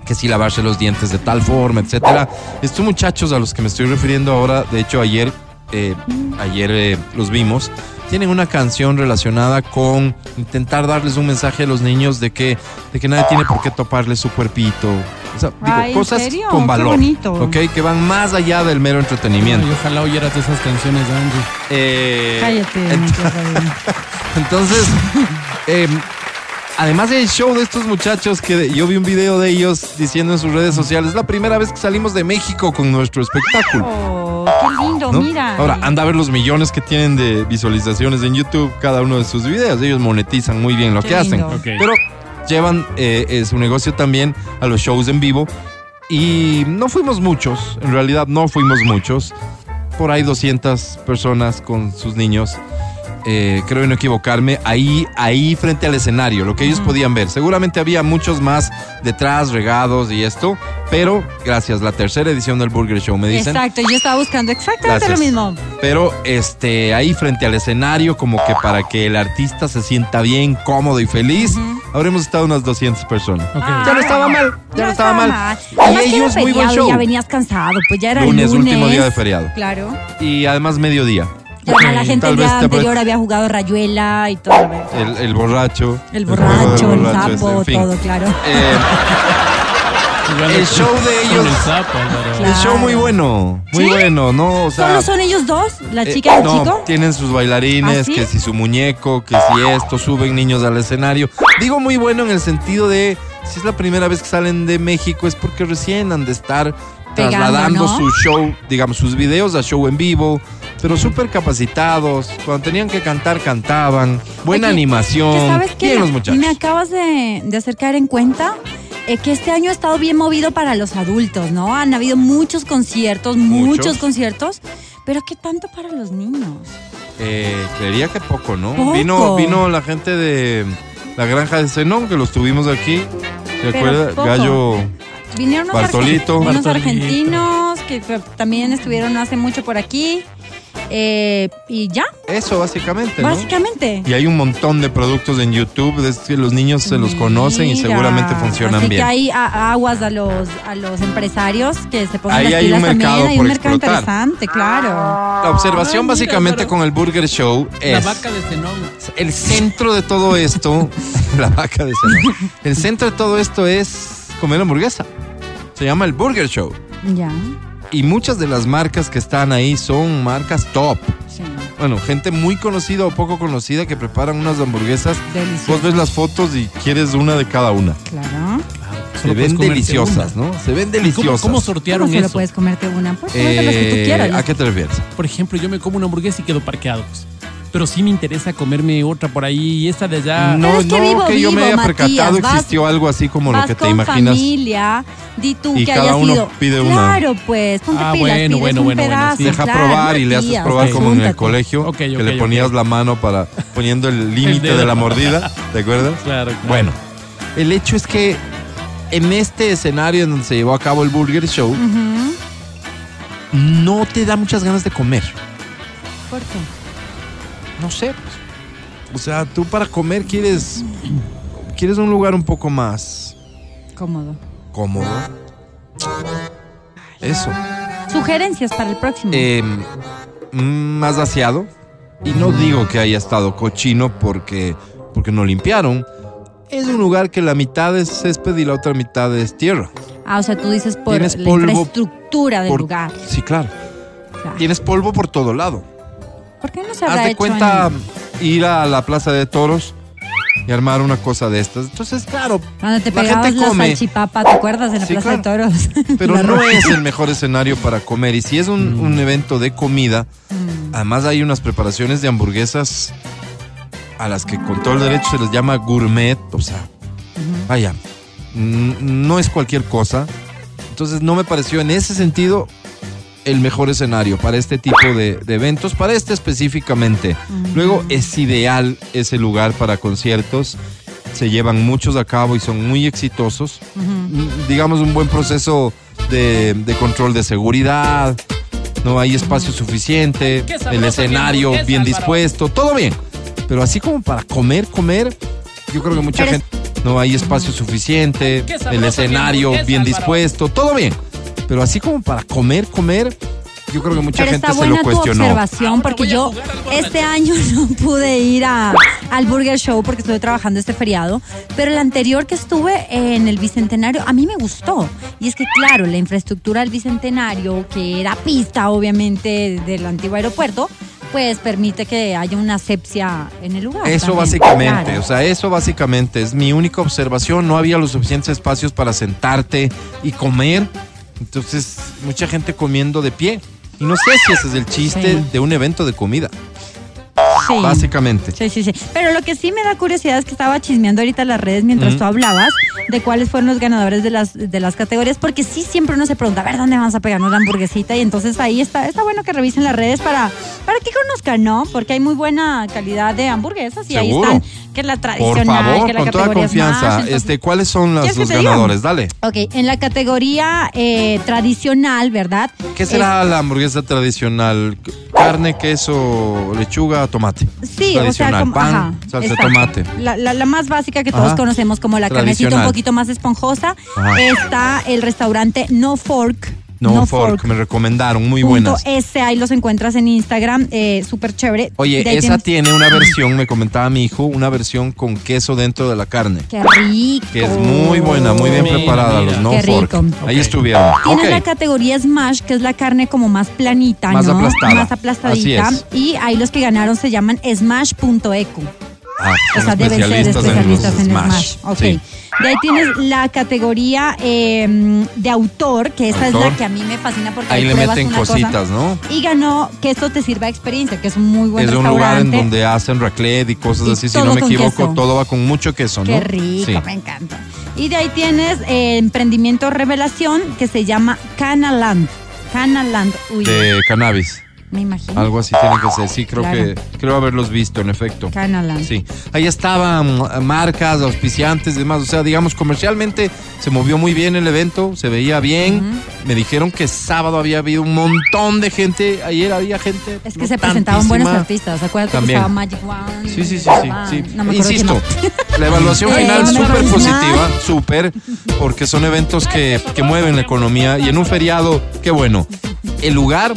que si lavarse los dientes de tal forma, etcétera. Estos muchachos a los que me estoy refiriendo ahora, de hecho ayer, eh, ayer eh, los vimos, tienen una canción relacionada con intentar darles un mensaje a los niños de que, de que nadie tiene por qué toparle su cuerpito. O sea, digo, Ay, ¿en cosas serio? con valor. ¿ok? Que van más allá del mero entretenimiento. Y ojalá oyeras esas canciones, Angie. Eh, Cállate. ent-. (laughs) Entonces, eh, además del show de estos muchachos, que yo vi un video de ellos diciendo en sus redes sociales, es la primera vez que salimos de México con nuestro espectáculo. Oh, qué lindo, ¿no? mira. Ahora, anda a ver los millones que tienen de visualizaciones en YouTube cada uno de sus videos. Ellos monetizan muy bien lo Qué que hacen. lindo. Ok. Pero llevan eh, eh, su negocio también a los shows en vivo. Y no fuimos muchos, en realidad no fuimos muchos. Por ahí 200 personas con sus niños. Eh, creo no equivocarme, ahí, ahí frente al escenario, lo que ellos podían ver. Seguramente había muchos más detrás, regados y esto, pero gracias, la tercera edición del Burger Show, me dicen. Exacto, yo estaba buscando exactamente Gracias. lo mismo. Pero este, ahí frente al escenario, como que para que el artista se sienta bien, cómodo y feliz, habremos estado unas 200 personas. Ok. Ya no estaba mal, ya no estaba mal. Además Y ellos, muy buen show. Ya venías cansado, pues ya era Lunes, el lunes. último día de feriado. Claro. Y además mediodía. Ya la gente el día anterior había jugado rayuela y todo. El, el borracho. El borracho, el borracho, sapo, en fin. todo, claro. Eh, el (laughs) show de ellos- el sapo, Álvaro. Claro. el show muy bueno, muy ¿Sí? bueno, ¿no? O sea, ¿Solo son ellos dos? ¿La Eh, chica y el no, chico? tienen sus bailarines, ¿Ah, sí? que si su muñeco, que si esto, suben niños al escenario. Digo muy bueno en el sentido de, si es la primera vez que salen de México, es porque recién han de estar Pegando, trasladando ¿no? su show, digamos, sus videos a show en vivo, pero súper capacitados. Cuando tenían que cantar, cantaban. Buena animación. que ¿Sabes qué? Bien Me- los muchachos. Me acabas de, de hacer caer en cuenta eh, que este año ha estado bien movido para los adultos, ¿no? Han habido muchos conciertos, muchos, Muchos. conciertos, pero ¿qué tanto para los niños? Eh, creería que poco, ¿no? Poco. Vino, vino la gente de la granja de Zenón, que los tuvimos aquí. ¿Se Pero acuerda? poco. Gallo. Vinieron unos, Bartolito. unos argentinos que también estuvieron hace mucho por aquí. Eh, y ya, Eso, básicamente, ¿no? básicamente. Y hay un montón de productos en YouTube, es que los niños se los conocen y seguramente funcionan así bien. que hay a- aguas a los, a los empresarios que se pongan Ahí las hay pilas un mercado también. Hay por un mercado explotar. interesante, claro. La observación mira, básicamente con el Burger Show La es vaca de Zenón. el centro de todo esto, (laughs) la vaca de Zenón. El centro de todo esto es comer hamburguesa. Se llama el Burger Show. Ya, Y muchas de las marcas que están ahí son marcas top. sí. Bueno, gente muy conocida o poco conocida que preparan unas hamburguesas. Delicioso. Vos ves las fotos y quieres una de cada una. Claro. Se Solo ven deliciosas, una. ¿no? Se ven ¿Cómo, deliciosas. cómo ¿Cómo sortearon solo eso? puedes comerte una? Pues cómete las que tú Eh, quieras. ¿A qué te refieres? Por ejemplo, yo me como una hamburguesa y quedo parqueado. pues. Pero sí me interesa comerme otra por ahí y esta de allá. No, es que no, vivo, que yo me haya percatado Matías, vas- existió algo así como lo que te imaginas. familia, di tú Y que cada hayas uno ido. pide una. Claro, pues, ponte Ah, pilas, bueno, pides bueno, un bueno, bueno, pedazo, sí. Deja claro, probar y le haces probar como en el colegio, Ok, que ok, le ponías la mano para poniendo el (laughs) límite de la mordida, ¿te acuerdas? Claro, claro. Bueno, el hecho es que en este escenario en donde se llevó a cabo el Burger Show, no te da muchas ganas de comer. ¿Por qué? No sé. O sea, tú para comer quieres quieres un lugar un poco más Cómodo. cómodo. Eso. Sugerencias para el próximo. Eh, mm, más vaciado. Y no digo que haya estado cochino porque, porque no limpiaron. Es un lugar que la mitad es césped y la otra mitad es tierra. ah, o sea, tú dices por tienes la polvo infraestructura del Por- lugar. Sí, claro. Claro. Tienes polvo por todo lado. ¿Por qué no se Haz habrá de hecho cuenta en- ir a la plaza de toros y armar una cosa de estas. Entonces, claro, Cuando te la gente la come. salchipapa, ¿te acuerdas? En la Sí, Plaza de claro. Toros. (laughs) Pero no es el mejor escenario para comer. Y si es un, un evento de comida, Mm. además hay unas preparaciones de hamburguesas a las que con todo el derecho se les llama gourmet. O sea, vaya, no es cualquier cosa. Entonces no me pareció en ese sentido el mejor escenario para este tipo de, de eventos, para este específicamente. Luego es ideal ese lugar para conciertos. Se llevan muchos a cabo y son muy exitosos mm, digamos, un buen proceso de, de control de seguridad, no hay espacio suficiente, el escenario bien dispuesto, todo bien. Pero así como para comer, comer, yo creo que mucha gente no hay espacio suficiente, el escenario bien dispuesto, todo bien. Pero así como para comer, comer, yo creo que mucha Pero gente está se buena lo tu cuestionó. observación Ahora porque yo este año (laughs) no pude ir a, al Burger Show porque estuve trabajando este feriado, pero el anterior que estuve en el Bicentenario a mí me gustó. Y es que claro, la infraestructura del Bicentenario, que era pista obviamente del antiguo aeropuerto, pues permite que haya una asepsia en el lugar. Eso también, básicamente, claro. o sea, eso básicamente es mi única observación. No había los suficientes espacios para sentarte y comer. Entonces, mucha gente comiendo de pie. Y no sé si ese es el chiste Sí. de un evento de comida, Sí. básicamente. Sí, sí, sí. Pero lo que sí me da curiosidad es que estaba chismeando ahorita las redes mientras tú hablabas de cuáles fueron los ganadores de las, de las categorías, porque sí siempre uno se pregunta, a ver, ¿dónde vamos a pegarnos la hamburguesita? Y entonces ahí está, está bueno que revisen las redes para, para que conozcan, ¿no? Porque hay muy buena calidad de hamburguesas y Seguro. ahí están, que es la Por tradicional, favor, que la con toda es más, confianza. entonces- este, ¿Cuáles son las- ¿Quieres que los ganadores? Dale. Ok, en la categoría eh, tradicional, ¿verdad? ¿Qué será la hamburguesa tradicional? Carne, queso, lechuga, tomate. Sí, o sea, como, Pan, ajá, salsa de tomate. La, la- la más básica que todos Ajá. conocemos como la carnecita un poquito más esponjosa. Ajá. Está el restaurante No Fork. No, fork, me recomendaron, muy buenas. S, ahí los encuentras en Instagram, eh, súper chévere. Oye, esa tiene una versión, me comentaba mi hijo, una versión con queso dentro de la carne. Qué rico. Que es muy buena, muy bien Mira, preparada, mira. los no Qué fork. rico. Ahí Ok. estuvieron. Tienes Ok. la categoría Smash, que es la carne como más planita, Más ¿no? aplastada. Más aplastadita. Así Y ahí los que ganaron se llaman Smash.ecu. Ah, O sea, deben ser especialistas en, los Smash. Ok. Sí. De ahí tienes la categoría eh, de autor, que esa es la que a mí me fascina porque Ahí le meten cosa. cositas, ¿no? Y ganó que esto te sirva de experiencia, que es un muy buen es un lugar en donde hacen raclette y cosas Y así, si no me equivoco, queso. todo va con mucho queso, ¿no? Qué rico, Sí. me encanta. Y de ahí tienes eh, emprendimiento revelación que se llama Canaland. Canaland, uy, De cannabis, me imagino. algo así tiene que ser. Sí, creo Claro. que creo haberlos visto, en efecto. Canaland. Sí, ahí estaban mm, marcas, auspiciantes demás. O sea, digamos, comercialmente se movió muy bien el evento, se veía bien. Me dijeron que sábado había habido un montón de gente. Ayer había gente. Es que no se presentaban buenos artistas. Acuérdate También. que estaba Magic One. Sí, sí, sí, sí. No me Insisto, (laughs) la evaluación final súper positiva, súper, porque son eventos que, que mueven la economía y en un feriado, qué bueno. El lugar,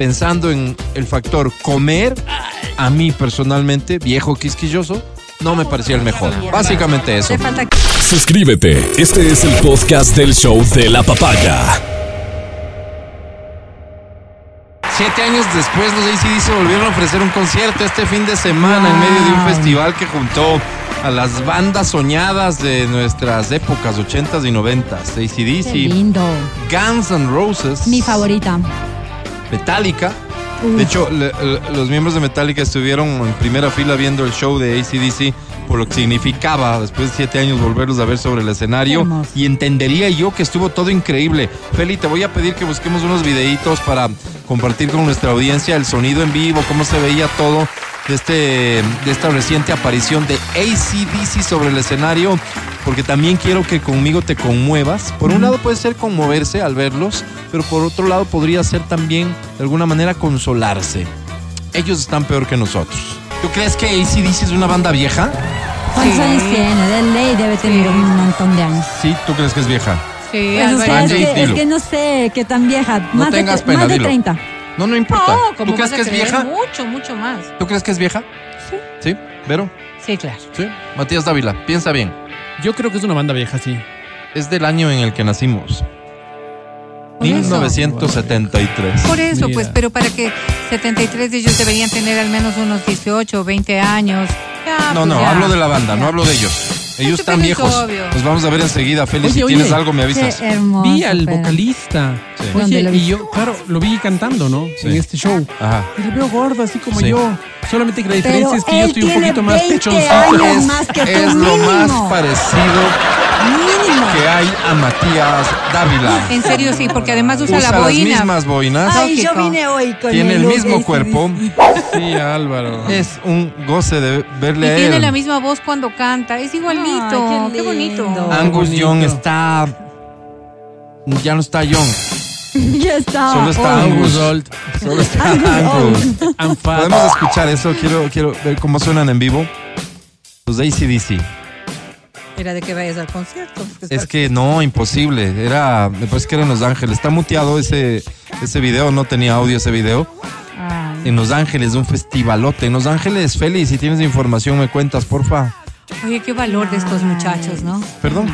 pensando en el factor comer, a mí personalmente, viejo quisquilloso, no me parecía el mejor. Básicamente eso. Suscríbete. Este es el podcast del show de la papaya. Siete años después, los ACDC volvieron a ofrecer un concierto este fin de semana en medio de un festival que juntó a las bandas soñadas de nuestras épocas, 80s y 90s. Qué ACDC, lindo. Guns N' Roses, Mi favorita. Metallica De hecho, le- le- los miembros de Metallica estuvieron en primera fila viendo el show de ACDC por lo que significaba después de siete años volverlos a ver sobre el escenario. Hermoso. Y entendería yo que estuvo todo increíble. Feli, te voy a pedir que busquemos unos videitos para compartir con nuestra audiencia el sonido en vivo, cómo se veía todo de, este, de esta reciente aparición de ACDC sobre el escenario, porque también quiero que conmigo te conmuevas. Por un lado puede ser conmoverse al verlos, pero por otro lado podría ser también de alguna manera consolarse. Ellos están peor que nosotros. ¿Tú crees que ACDC es una banda vieja? ¿Cuántos años tiene? De ley debe tener un montón de años. Sí, ¿tú crees que es vieja? Sí, Pues, o sea, es, que, es que no sé qué tan vieja. No más tengas de, pena, Más de dilo. 30. No, no importa. No, ¿cómo ¿Tú crees que es vieja? Mucho, mucho más. ¿Tú crees que es vieja? Sí. ¿Sí? ¿Vero? Sí, claro. Sí. Matías Dávila, piensa bien. Yo creo que es una banda vieja, sí. Es del año en el que nacimos. Por eso. 1973. Por eso, Mira. pues, pero para que 73 de ellos deberían tener al menos unos 18 o 20 años. Ya, No, pues no, ya. hablo de la banda, no hablo de ellos. Ellos están es viejos. obvio. Nos vamos a ver enseguida. Félix, Oye, si oye. tienes algo me avisas. Qué hermoso. vi al pero- vocalista. Sí. Oye, ¿Dónde lo y yo, claro, lo vi cantando, ¿no? Sí. En este show. Ajá. Y le veo gordo, así como Sí. yo. Solamente que la Pero diferencia es que yo estoy un poquito más 20 pechoncito. Es, más que tú, es lo más parecido Mínimo. que hay a Matías Dávila. En serio, sí, porque además usa, Usa la las boina. mismas boinas. Ay, yo vine hoy con Tiene el mismo de cuerpo. Sí, Álvaro. Es un goce de Y verle a tiene él. la misma voz cuando canta. Es igualito. Ay, qué qué, bonito. Angus Bonito. Young está. Ya no está Young. (laughs) Ya está. Solo está Angus Angus. Old. Solo está Angus. Podemos escuchar eso. Quiero, quiero ver cómo suenan en vivo. Los de ACDC. Era de que vayas al concierto. Es que no, imposible. Era, me parece que era en Los Ángeles. Está muteado ese, ese video, no tenía audio ese video. Ay. En Los Ángeles, de un festivalote. En Los Ángeles, Félix, si tienes información me cuentas, porfa. Oye, qué valor de estos muchachos, ¿no? Perdón.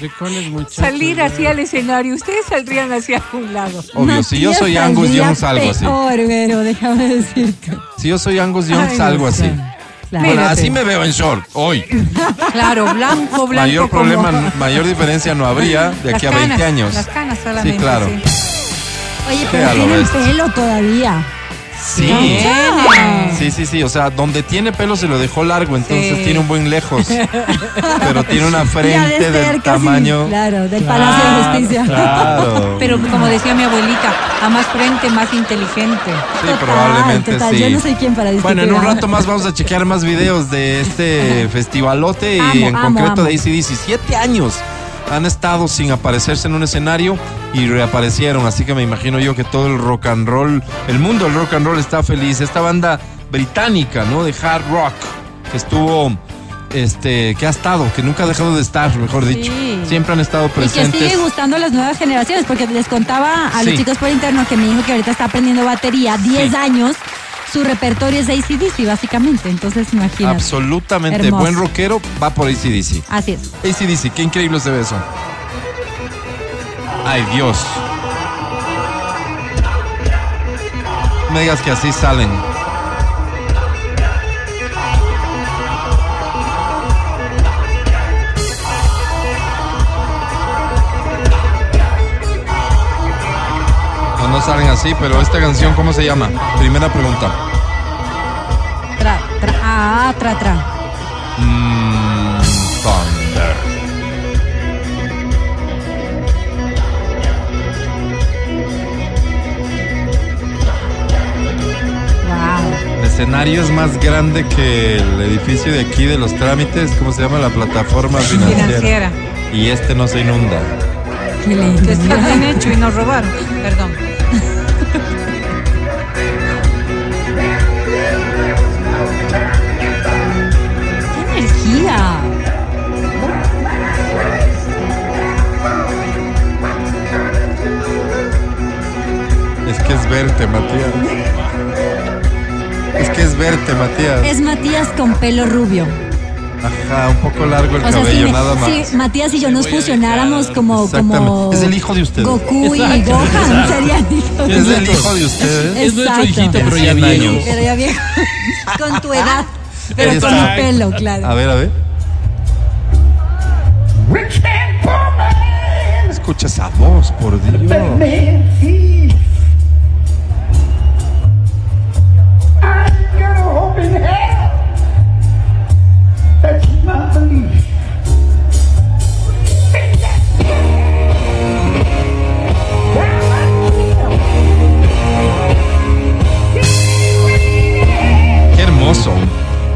¿De cuáles muchachos? Salir así al escenario. Ustedes saldrían hacia un lado. Obvio, si yo soy Angus Young, salgo así. Peor, pero déjame decirte. Si yo soy Angus Young, salgo así. Claro. Bueno, Mírate. así me veo en short, hoy. Claro, blanco, blanco. Mayor como- problema, mayor diferencia no habría de aquí a Las 20 canas, años. Las canas solamente. Sí, claro. sí. Oye, pero a tienen pelo todavía. Sí. Tiene. Sí, sí, sí. O sea, donde tiene pelo se lo dejó largo, entonces Sí. tiene un buen lejos. Pero tiene una (laughs) de frente del sí, tamaño. Claro, del Palacio de Justicia. Claro. Pero como decía mi abuelita, a más frente, más inteligente. Sí, Total, probablemente total, sí. Yo no soy quien para discutir. Bueno, en un rato más vamos a chequear más videos de este festivalote y Amo, en amo, concreto amo. de ACDC. Siete años han estado sin aparecerse en un escenario y reaparecieron. Así que me imagino yo que todo el rock and roll, el mundo del rock and roll está feliz. Esta banda británica, ¿no? De hard rock que estuvo, este, que ha estado, que nunca ha dejado de estar, mejor dicho. Sí. Siempre han estado Y que presentes. sigue gustando a las nuevas generaciones, porque les contaba a Sí. los chicos por interno que me dijo que ahorita está aprendiendo batería, 10 Sí. años, su repertorio es de ACDC, básicamente. Entonces, imagínate. Absolutamente Hermoso. buen rockero va por ACDC. Así es. ACDC, qué increíble se ve eso. Ay, Dios. Me digas que así salen. No, salen así, pero esta canción, ¿cómo se llama? Primera pregunta. Tra, tra, ah, tra, tra. Mm, thunder. Wow. El escenario es más grande que el edificio de aquí de los trámites, ¿cómo se llama? La plataforma financiera. Financiera. Y este no se inunda. Qué lindo. Que está bien hecho y nos robaron. Perdón. Que es verte, Matías. Es que es verte, Matías. Es Matías con pelo rubio. Ajá, un poco largo el O sea, si, cabello, me- nada más. si Matías y yo nos fusionáramos como, como Es el hijo de ustedes. Goku y Exacto. Gohan serían hijos. Es el hijo de ustedes. Es nuestro hijito, pero ya viejo. Pero ya viejo. (laughs) con tu edad. Pero con el pelo, claro. A ver, a ver. Escucha esa voz, por Dios.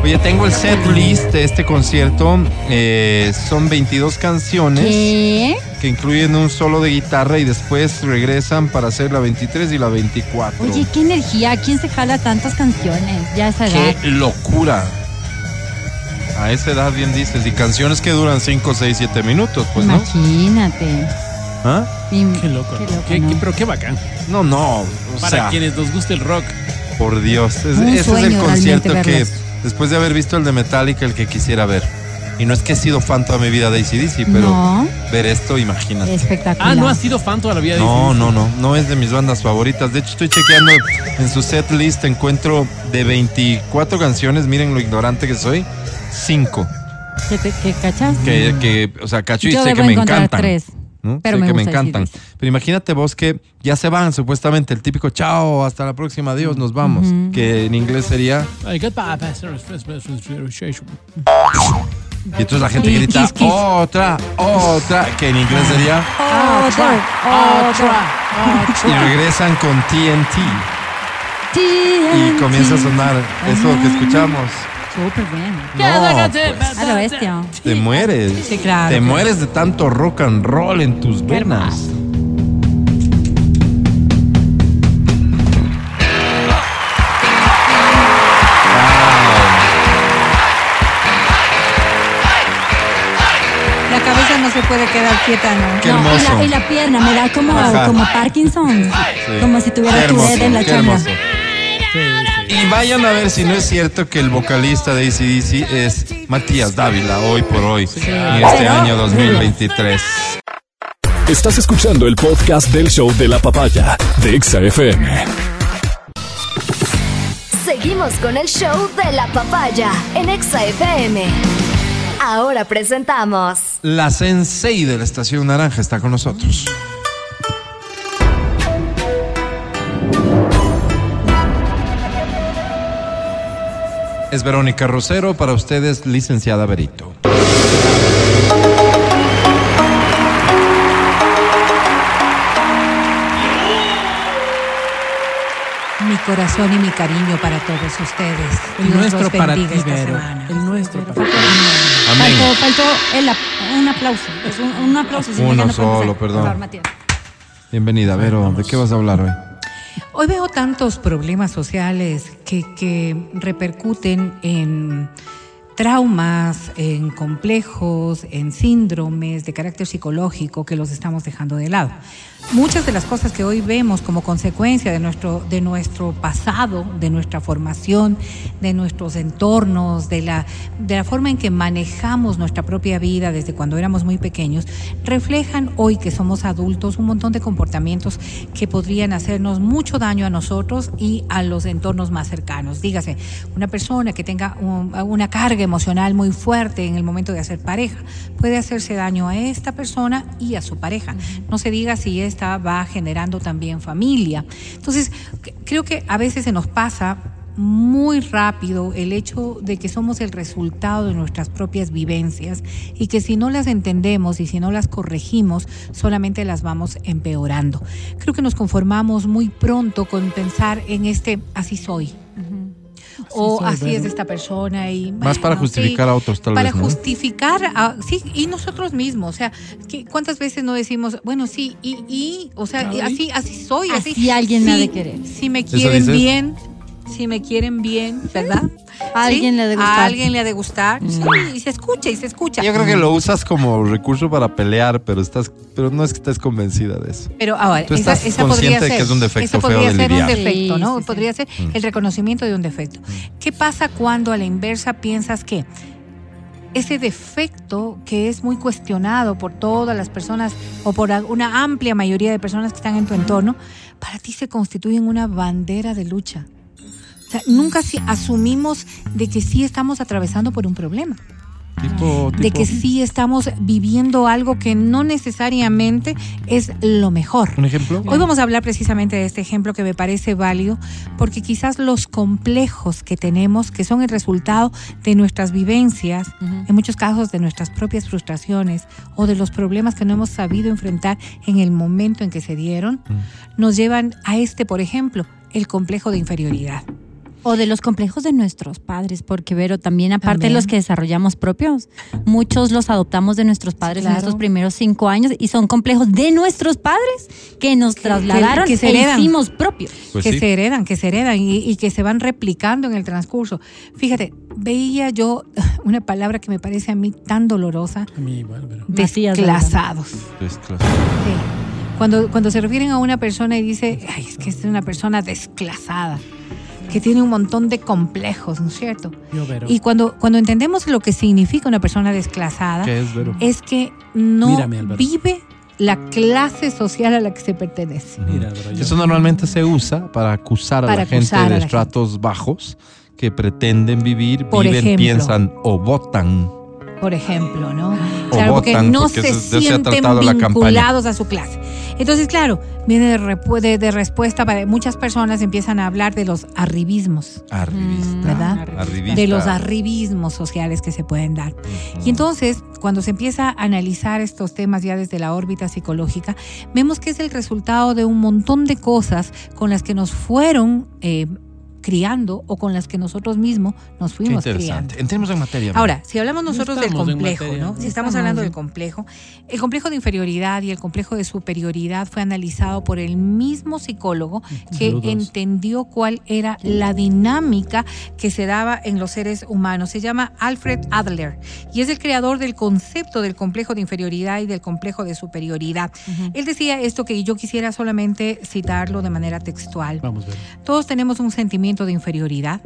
Oye, tengo el set list de este concierto. Eh, son 22 canciones ¿Qué? que incluyen un solo de guitarra y después regresan para hacer la 23 y la 24. Oye, qué energía. ¿Quién se jala tantas canciones? Ya a esa edad. ¡Qué locura! A esa edad bien dices. Y canciones que duran 5, 6, 7 minutos, pues, ¿no? Imagínate. ¿Ah? Y- Qué loco. Qué loco, Qué- ¿no? qué- pero qué bacán. No, no. O Para sea, quienes nos guste el rock. por Dios. Es- ese es el concierto que, verlos. Después de haber visto el de Metallica, el que quisiera ver. Y no es que he sido fan toda mi vida de ACDC, pero No. ver esto, imagínate. Espectacular. Ah, no has sido fan toda la vida. No, dices. no, no, no es de mis bandas favoritas. De hecho, estoy chequeando en su set list, encuentro de 24 canciones, miren lo ignorante que soy, 5. ¿Qué, te- qué cachas? Que, que, o sea, cacho y Yo sé debo que me encontrar encantan. tres. ¿no? Pero Sé me que me encantan. AC/DC. Pero imagínate vos que ya se van, supuestamente, el típico chao, hasta la próxima, adiós, nos vamos. Que en inglés sería. Y entonces la gente grita, kiss, kiss. otra, otra, que en inglés sería. Otra, otra. Y regresan con TNT. Y comienza a sonar eso que escuchamos. Súper bien. No, pues, A lo bestia. te mueres. Sí, claro, Te mueres de tanto rock and roll en tus venas. Quedar quieta, ¿no? Qué No, y la, y la pierna me da como, Ajá. como Parkinson. Sí. Como si tuviera hermoso, en la chamba. Y vayan a ver si no es cierto que el vocalista de ACDC es Matías Dávila, hoy por hoy, en este año 2023. Estás escuchando el podcast del show de la papaya de Exa FM. Seguimos con el show de la papaya en Exa FM. Ahora presentamos La sensei de la Estación Naranja está con nosotros. Es Verónica Rosero, para ustedes, licenciada Berito. Mi corazón y mi cariño para todos ustedes. El Dios nuestro los para ti, esta Vero. semana. El nuestro para ti. Amén. Faltó, faltó el un aplauso. Es un, un aplauso. si no, Uno solo, perdón. Por favor, Matías. Bienvenida, Vero. ¿De qué vas a hablar hoy? Hoy veo tantos problemas sociales que, que repercuten en traumas, en complejos, en síndromes de carácter psicológico que los estamos dejando de lado. Muchas de las cosas que hoy vemos como consecuencia de nuestro, de nuestro pasado, de nuestra formación, de nuestros entornos, de la, de la forma en que manejamos nuestra propia vida desde cuando éramos muy pequeños, reflejan hoy que somos adultos un montón de comportamientos que podrían hacernos mucho daño a nosotros y a los entornos más cercanos. Dígase, una persona que tenga un- una carga emocional muy fuerte en el momento de hacer pareja puede hacerse daño a esta persona y a su pareja. No se diga si esta va generando también familia. Entonces, creo que a veces se nos pasa muy rápido el hecho de que somos el resultado de nuestras propias vivencias y que si no las entendemos y si no las corregimos, solamente las vamos empeorando. Creo que nos conformamos muy pronto con pensar en este así soy. O así es Vero. esta persona y Más para justificar a otros, tal para vez, ¿no? justificar a, sí y nosotros mismos o sea cuántas veces no decimos bueno sí y, y o sea así así soy así Así alguien me ha de querer. si me quieren bien si me quieren bien verdad A alguien Sí, le ha de gustar. a alguien le ha de gustar sí, y se escucha y se escucha Yo creo que lo usas como recurso para pelear, pero estás, pero no es que estés convencida de eso. Pero ahora, Tú estás esa consciente podría de ser, que es un defecto esa feo podría ser un defecto, Sí, ¿no? sí, sí. podría ser el reconocimiento de un defecto. ¿Qué pasa cuando a la inversa piensas que ese defecto que es muy cuestionado por todas las personas o por una amplia mayoría de personas que están en tu entorno, para ti se constituye en una bandera de lucha? Sea, nunca si- asumimos de que sí estamos atravesando por un problema Tipo, de que sí estamos viviendo algo que no necesariamente es lo mejor. ¿Un ejemplo? Hoy vamos a hablar precisamente de este ejemplo que me parece válido porque quizás los complejos que tenemos, que son el resultado de nuestras vivencias, en muchos casos de nuestras propias frustraciones o de los problemas que no hemos sabido enfrentar en el momento en que se dieron, nos llevan a este, por ejemplo, el complejo de inferioridad. O de los complejos de nuestros padres, porque Vero, también aparte También. de los que desarrollamos propios, muchos los adoptamos de nuestros padres Claro. en estos primeros cinco años y son complejos de nuestros padres que nos trasladaron que se e heredan. hicimos propios. Pues que sí. se heredan, que se heredan y, y que se van replicando en el transcurso. Fíjate, veía yo (laughs) una palabra que me parece a mí tan dolorosa, A mí igual, pero... Desclasados. Claro. Sí. Cuando, cuando se refieren a una persona y dice, ay, es que es una persona desclasada, que tiene un montón de complejos, ¿no es cierto? Yo, Vero. Y cuando, cuando entendemos lo que significa una persona desclasada, ¿Qué es, que no Mírame, vive la clase social a la que se pertenece. Mira, yo- Eso normalmente se usa para acusar a Para la gente de estratos bajos que pretenden vivir, Por viven, ejemplo. piensan o votan. Por ejemplo, ¿no? O Claro, porque votan, no porque se eso se sienten vinculados a su clase. Entonces, claro, viene de, de- de respuesta para muchas personas empiezan a hablar de los arribismos, Arribista. ¿verdad? Arribista. De los arribismos sociales que se pueden dar. Y entonces, cuando se empieza a analizar estos temas ya desde la órbita psicológica, vemos que es el resultado de un montón de cosas con las que nos fueron eh, criando o con las que nosotros mismos nos Qué fuimos interesante. criando. Entremos en materia. Ahora, si hablamos nosotros del complejo, materia. ¿no? Si estamos estamos, hablando del complejo, el complejo de inferioridad y el complejo de superioridad fue analizado por el mismo psicólogo que Saludos. entendió cuál era la dinámica que se daba en los seres humanos. Se llama Alfred Adler y es el creador del concepto del complejo de inferioridad y del complejo de superioridad. Él decía esto que yo quisiera solamente citarlo de manera textual. Vamos a ver. Todos tenemos un sentimiento de inferioridad,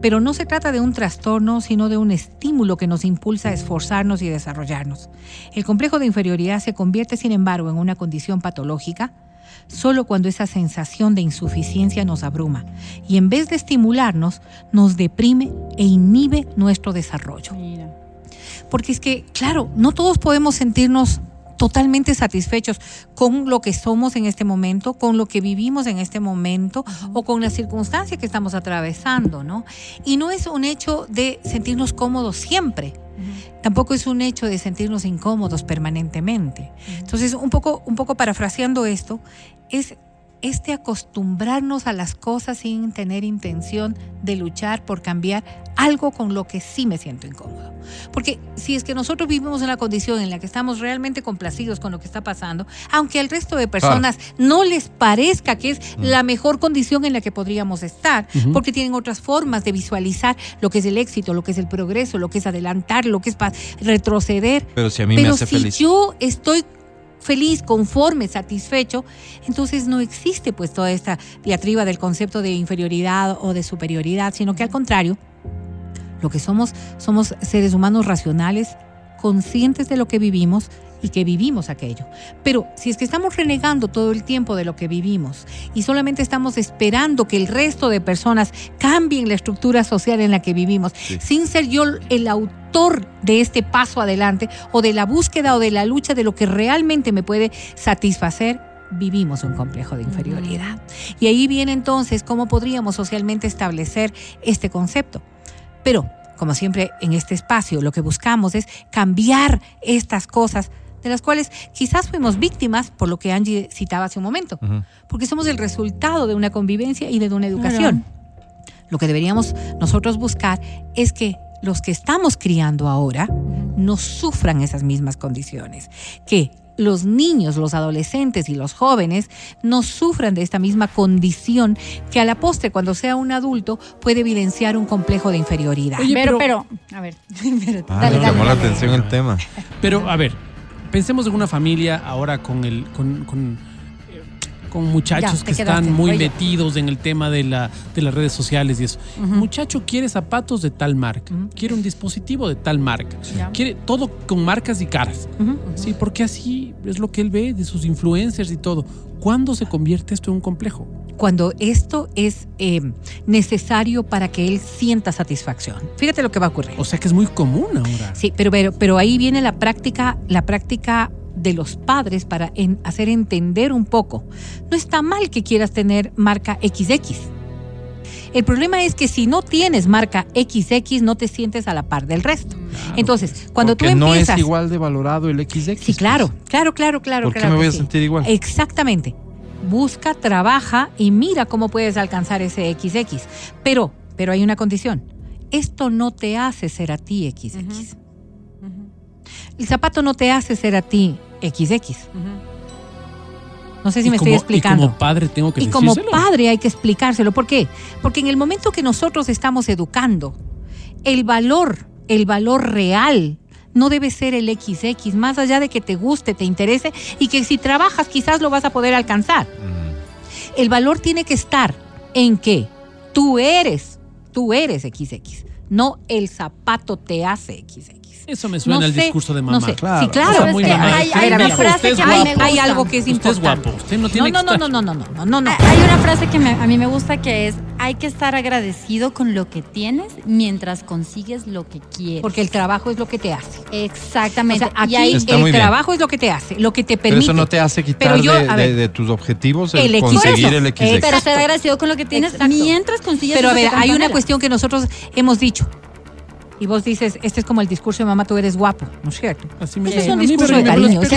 pero no se trata de un trastorno, sino de un estímulo que nos impulsa a esforzarnos y desarrollarnos. El complejo de inferioridad se convierte, sin embargo, en una condición patológica solo cuando esa sensación de insuficiencia nos abruma y en vez de estimularnos, nos deprime e inhibe nuestro desarrollo. Porque es que, claro, no todos podemos sentirnos totalmente satisfechos con lo que somos en este momento, con lo que vivimos en este momento o con la circunstancia que estamos atravesando, ¿no? Y no es un hecho de sentirnos cómodos siempre. Tampoco es un hecho de sentirnos incómodos permanentemente. Entonces, un poco, un poco parafraseando esto, es este acostumbrarnos a las cosas sin tener intención de luchar por cambiar algo con lo que sí me siento incómodo. Porque si es que nosotros vivimos en la condición en la que estamos realmente complacidos con lo que está pasando, aunque al resto de personas no les parezca que es la mejor condición en la que podríamos estar, porque tienen otras formas de visualizar lo que es el éxito, lo que es el progreso, lo que es adelantar, lo que es retroceder, Pero si a mí me hace si feliz. yo estoy feliz, conforme, satisfecho, entonces no existe pues toda esta diatriba del concepto de inferioridad o de superioridad, sino que al contrario, lo que somos somos seres humanos racionales, conscientes de lo que vivimos y que vivimos aquello. Pero si es que estamos renegando todo el tiempo de lo que vivimos y solamente estamos esperando que el resto de personas cambien la estructura social en la que vivimos, sin ser yo el autor de este paso adelante o de la búsqueda o de la lucha de lo que realmente me puede satisfacer, vivimos un complejo de inferioridad. Y ahí viene entonces cómo podríamos socialmente establecer este concepto. Pero, como siempre en este espacio, lo que buscamos es cambiar estas cosas de las cuales quizás fuimos víctimas, por lo que Angie citaba hace un momento, porque somos el resultado de una convivencia y de una educación. Lo que deberíamos nosotros buscar es que los que estamos criando ahora no sufran esas mismas condiciones, que los niños, los adolescentes y los jóvenes no sufran de esta misma condición que a la postre, cuando sea un adulto, puede evidenciar un complejo de inferioridad. Oye, pero, pero- pero, a ver, (laughs) Ah, dale, me dale, llamó la atención el tema. Pero, a ver, pensemos en una familia ahora con el con, con, eh, con muchachos Ya, que están muy Oye. metidos en el tema de, la, de las redes sociales y eso. Muchacho quiere zapatos de tal marca, quiere un dispositivo de tal marca, quiere todo con marcas y caras. Sí, porque así es lo que él ve de sus influencers y todo. ¿Cuándo se convierte esto en un complejo? Cuando esto es eh, necesario para que él sienta satisfacción. Fíjate lo que va a ocurrir. O sea que es muy común ahora. Sí, pero, pero, pero ahí viene la práctica, la práctica de los padres para en- hacer entender un poco. No está mal que quieras tener marca XX. El problema es que si no tienes marca XX, no te sientes a la par del resto. Entonces, cuando tú no empiezas. es igual de valorado el XX. Sí, claro, claro, claro, claro. ¿Por qué claro me voy a sí. sentir igual? Exactamente. Busca, trabaja y mira cómo puedes alcanzar ese XX. Pero pero hay una condición. Esto no te hace ser a ti XX. El zapato no te hace ser a ti XX. No sé si Y me como- estoy explicando. Y como padre tengo que Y como padre hay que explicárselo. ¿Por qué? Porque en el momento que nosotros estamos educando, el valor, el valor real, no debe ser el XX, más allá de que te guste, te interese y que si trabajas quizás lo vas a poder alcanzar. El valor tiene que estar en que tú eres, tú eres XX, no el zapato te hace XX. Eso me suena No al sé, discurso de no mamá. sé. Claro. Sí, claro. Es que hay- A ver, a ver, Hijo, usted frase que a mí hay, algo que es Usted es importante. guapo. Usted no no, tiene no, que no, estar- no, no, no, no, no, no. Hay una frase que me- a mí me gusta que es, hay que estar agradecido con lo que tienes mientras consigues lo que quieres. Porque el trabajo es lo que te hace. O Exactamente. sea, aquí y ahí, el trabajo es lo que te hace, lo que te Pero permite. eso no te hace quitar Pero yo, de, tus objetivos el, El conseguir eso. el XX. pero ser agradecido con lo que tienes Exacto. mientras consigues Pero a ver, hay una cuestión que nosotros hemos dicho. Y vos dices, este es como el discurso de mamá, tú eres guapo, ¿no es cierto? Así me Ese es un discurso de cariño. Eso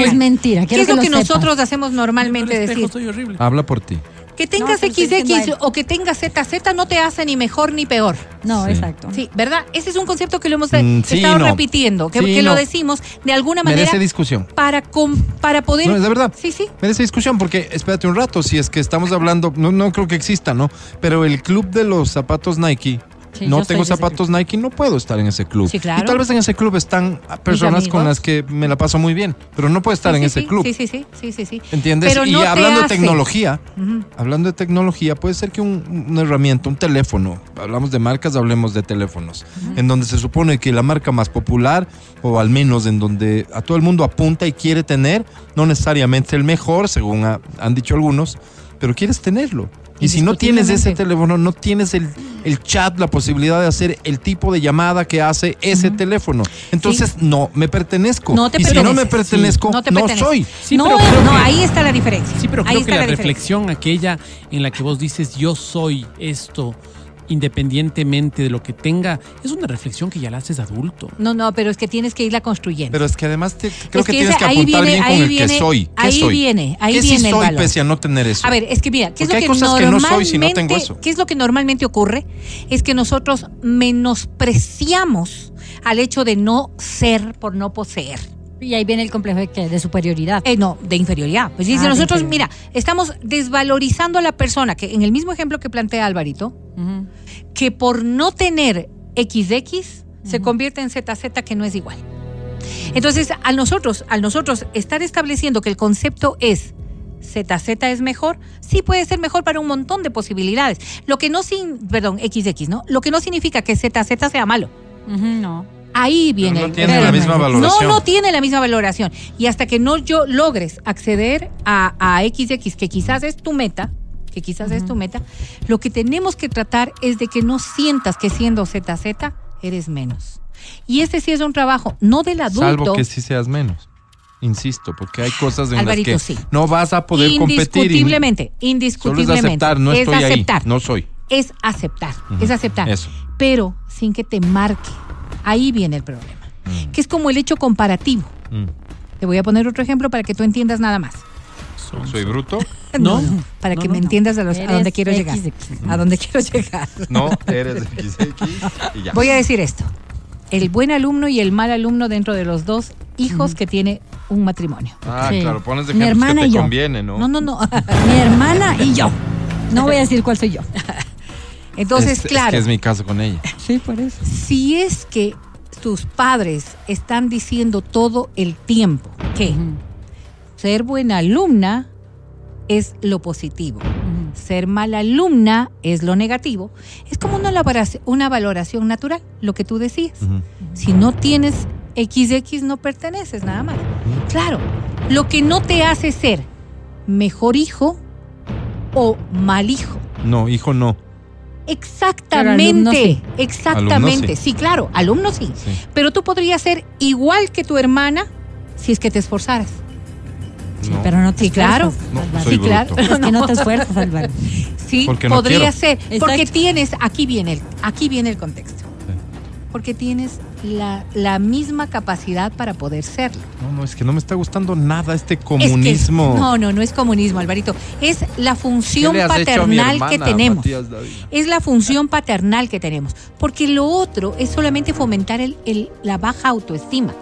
es mentira. ¿Qué es lo que, que lo sepas. nosotros hacemos normalmente espejo decir? soy horrible. Habla por ti. Que tengas No, XX o que tengas ZZ no te hace ni mejor ni peor. No, Sí. exacto. Sí, ¿verdad? Ese es un concepto que lo hemos Mm, sí, estado no. repitiendo, que, Sí, que lo decimos de alguna manera Merece discusión. para, com- para poder... No, es de verdad. Sí, sí. Merece discusión porque, espérate un rato, si es que estamos hablando, no, no creo que exista, ¿no? Pero el club de los zapatos Nike, Sí, no tengo zapatos Nike, no puedo estar en ese club. Sí, claro. Y tal vez en ese club están personas con las que me la paso muy bien, pero no puedo estar Sí, en ese club. Sí, sí, sí, sí, sí. ¿Entiendes? Pero y no te hablando de tecnología, hablando de tecnología, puede ser que un- una herramienta, un teléfono, hablamos de marcas, hablemos de teléfonos, en donde se supone que la marca más popular, o al menos en donde a todo el mundo apunta y quiere tener, no necesariamente el mejor, según ha- han dicho algunos, pero quieres tenerlo. Y si no tienes ese teléfono, no tienes el, el chat, la posibilidad de hacer el tipo de llamada que hace ese teléfono. Entonces, no me pertenezco. No te y si no me pertenezco, Sí, no, te soy. Sí, no, pero no, que- ahí está la diferencia. Sí, pero Ahí creo que la, reflexión aquella en la que vos dices yo soy esto independientemente de lo que tenga, es una reflexión que ya la haces adulto. No, no, pero es que tienes que irla construyendo. Pero es que además te- creo Es que, que tienes ese- que apuntar viene- bien con el viene- que soy. ¿Qué ahí soy? viene, ahí ¿Qué sí viene el soy valor. pese a no tener eso? A ver, es que mira, ¿qué es Porque lo hay que cosas que no soy si no tengo normalmente- eso. ¿Qué es lo que normalmente ocurre? Es que nosotros menospreciamos al hecho de no ser por no poseer. Y ahí viene el complejo de, ¿qué? de superioridad. Eh, no, de inferioridad. Pues dice, Ah, de nosotros, mira, estamos desvalorizando a la persona, que en el mismo ejemplo que plantea Alvarito, que por no tener XX se convierte en ZZ que no es igual. Entonces, al nosotros, al nosotros estar estableciendo que el concepto es ZZ es mejor, sí puede ser mejor para un montón de posibilidades. Lo que no sin, perdón, XX, ¿no? Lo que no significa que ZZ sea malo. No. Ahí viene no el tiene el- la misma No, valoración. no tiene la misma valoración. Y hasta que no yo logres acceder a, a XX, que quizás es tu meta, que quizás es tu meta, lo que tenemos que tratar es de que no sientas que siendo ZZ eres menos. Y este sí es un trabajo, no del adulto. Salvo que sí seas menos. Insisto, porque hay cosas en Alvarito, las que sí. no vas a poder competir. y- indiscutiblemente, Solo es indiscutiblemente. aceptar, no es estoy aceptar, ahí, no soy. Es aceptar, es aceptar. eso. Pero sin que te marque. Ahí viene el problema. Mm. Que es como el hecho comparativo. Mm. Te voy a poner otro ejemplo para que tú entiendas nada más. ¿Soy bruto? (laughs) No, Para no, que no, me no. entiendas a, los- a dónde quiero llegar. A dónde quiero llegar. No, eres XX y ya. Voy a decir esto. El buen alumno y el mal alumno dentro de los dos hijos que tiene un matrimonio. Ah, Sí. claro, pones de Mi ejemplos hermana que y te yo. conviene, ¿no? No, no, no. (laughs) Mi hermana y yo. No (laughs) voy a decir cuál soy yo. Entonces, Es- claro, Es que es mi caso con ella. Sí, por eso. si es que tus padres están diciendo todo el tiempo que ser buena alumna es lo positivo, ser mala alumna es lo negativo, es como una valoración, una valoración natural, lo que tú decías. Si no tienes XX no perteneces nada más. Claro, lo que no te hace ser mejor hijo o mal hijo. No, hijo no. Exactamente, alumno sí. exactamente. Alumno sí. sí. claro, alumno sí. Sí. Pero tú podrías ser igual que tu hermana si es que te esforzaras. No. Pero no te Sí, claro. No, soy sí, claro. Es que no te (laughs) esfuerzas, Álvaro. Sí, podría quiero. ser. Porque tienes, aquí viene el, aquí viene el contexto. Porque tienes la, la misma capacidad para poder serlo. No, no, es que no me está gustando nada este Es que- comunismo. no, no, no es comunismo, Alvarito. Es la ¿Qué función paternal hermana, que tenemos. Es la función paternal que tenemos. Porque lo otro es solamente fomentar el- el- la baja autoestima.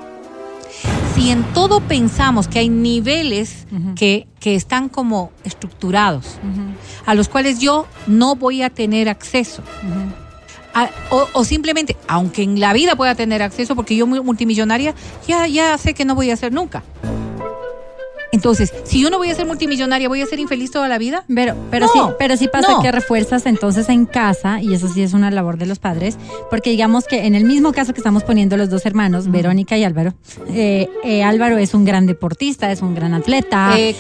Si en todo pensamos que hay niveles que, que están como estructurados, a los cuales yo no voy a tener acceso, a- o, simplemente, aunque en la vida pueda tener acceso, porque yo muy multimillonaria, ya, ya sé que no voy a ser nunca. Entonces, si yo no voy a ser multimillonaria, ¿voy a ser infeliz toda la vida? Pero, pero No, sí, pero sí pasa no. que refuerzas entonces en casa, y eso sí es una labor de los padres, porque digamos que en el mismo caso que estamos poniendo los dos hermanos, Verónica y Álvaro, eh, eh, Álvaro es un gran deportista, es un gran atleta, eh,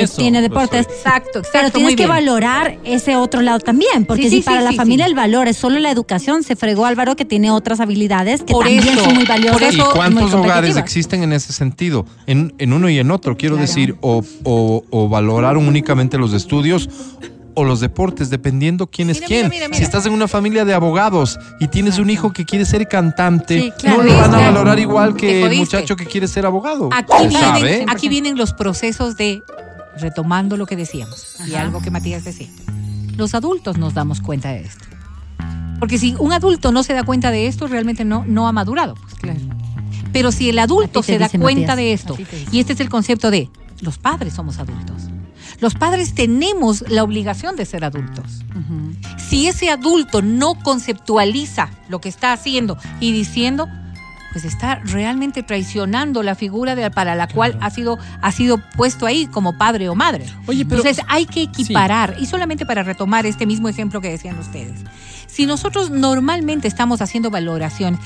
eso tiene deportes. Exacto, exacto. Pero tienes muy que bien. valorar ese otro lado también, porque Sí, si sí, para sí, la sí, familia sí. el valor es solo la educación, se fregó Álvaro que tiene otras habilidades que Por también eso, son muy valiosas. por ¿Y eso- muy cuántos hogares existen en ese sentido? En, en uno y en otro, quiero Claro. decir, o, o- o valoraron únicamente los estudios o los deportes, dependiendo quién es quién. mira, mira, mira. Si estás en una familia de abogados y tienes un hijo que quiere ser cantante, Sí, claro. no lo van a valorar igual que el muchacho que quiere ser abogado. Aquí vienen, aquí vienen los procesos de, retomando lo que decíamos, y algo que Matías decía. Los adultos nos damos cuenta de esto. Porque si un adulto no se da cuenta de esto, realmente no, no ha madurado. pues. Claro. Pero si el adulto se da cuenta Matías, de esto, y este es el concepto de los padres somos adultos. Los padres tenemos la obligación de ser adultos. Si ese adulto no conceptualiza lo que está haciendo y diciendo, pues está realmente traicionando la figura de- para la cual ha sido, ha sido puesto ahí como padre o madre. Oye, pero- Entonces hay que equiparar, y solamente para retomar este mismo ejemplo que decían ustedes, si nosotros normalmente estamos haciendo valoraciones,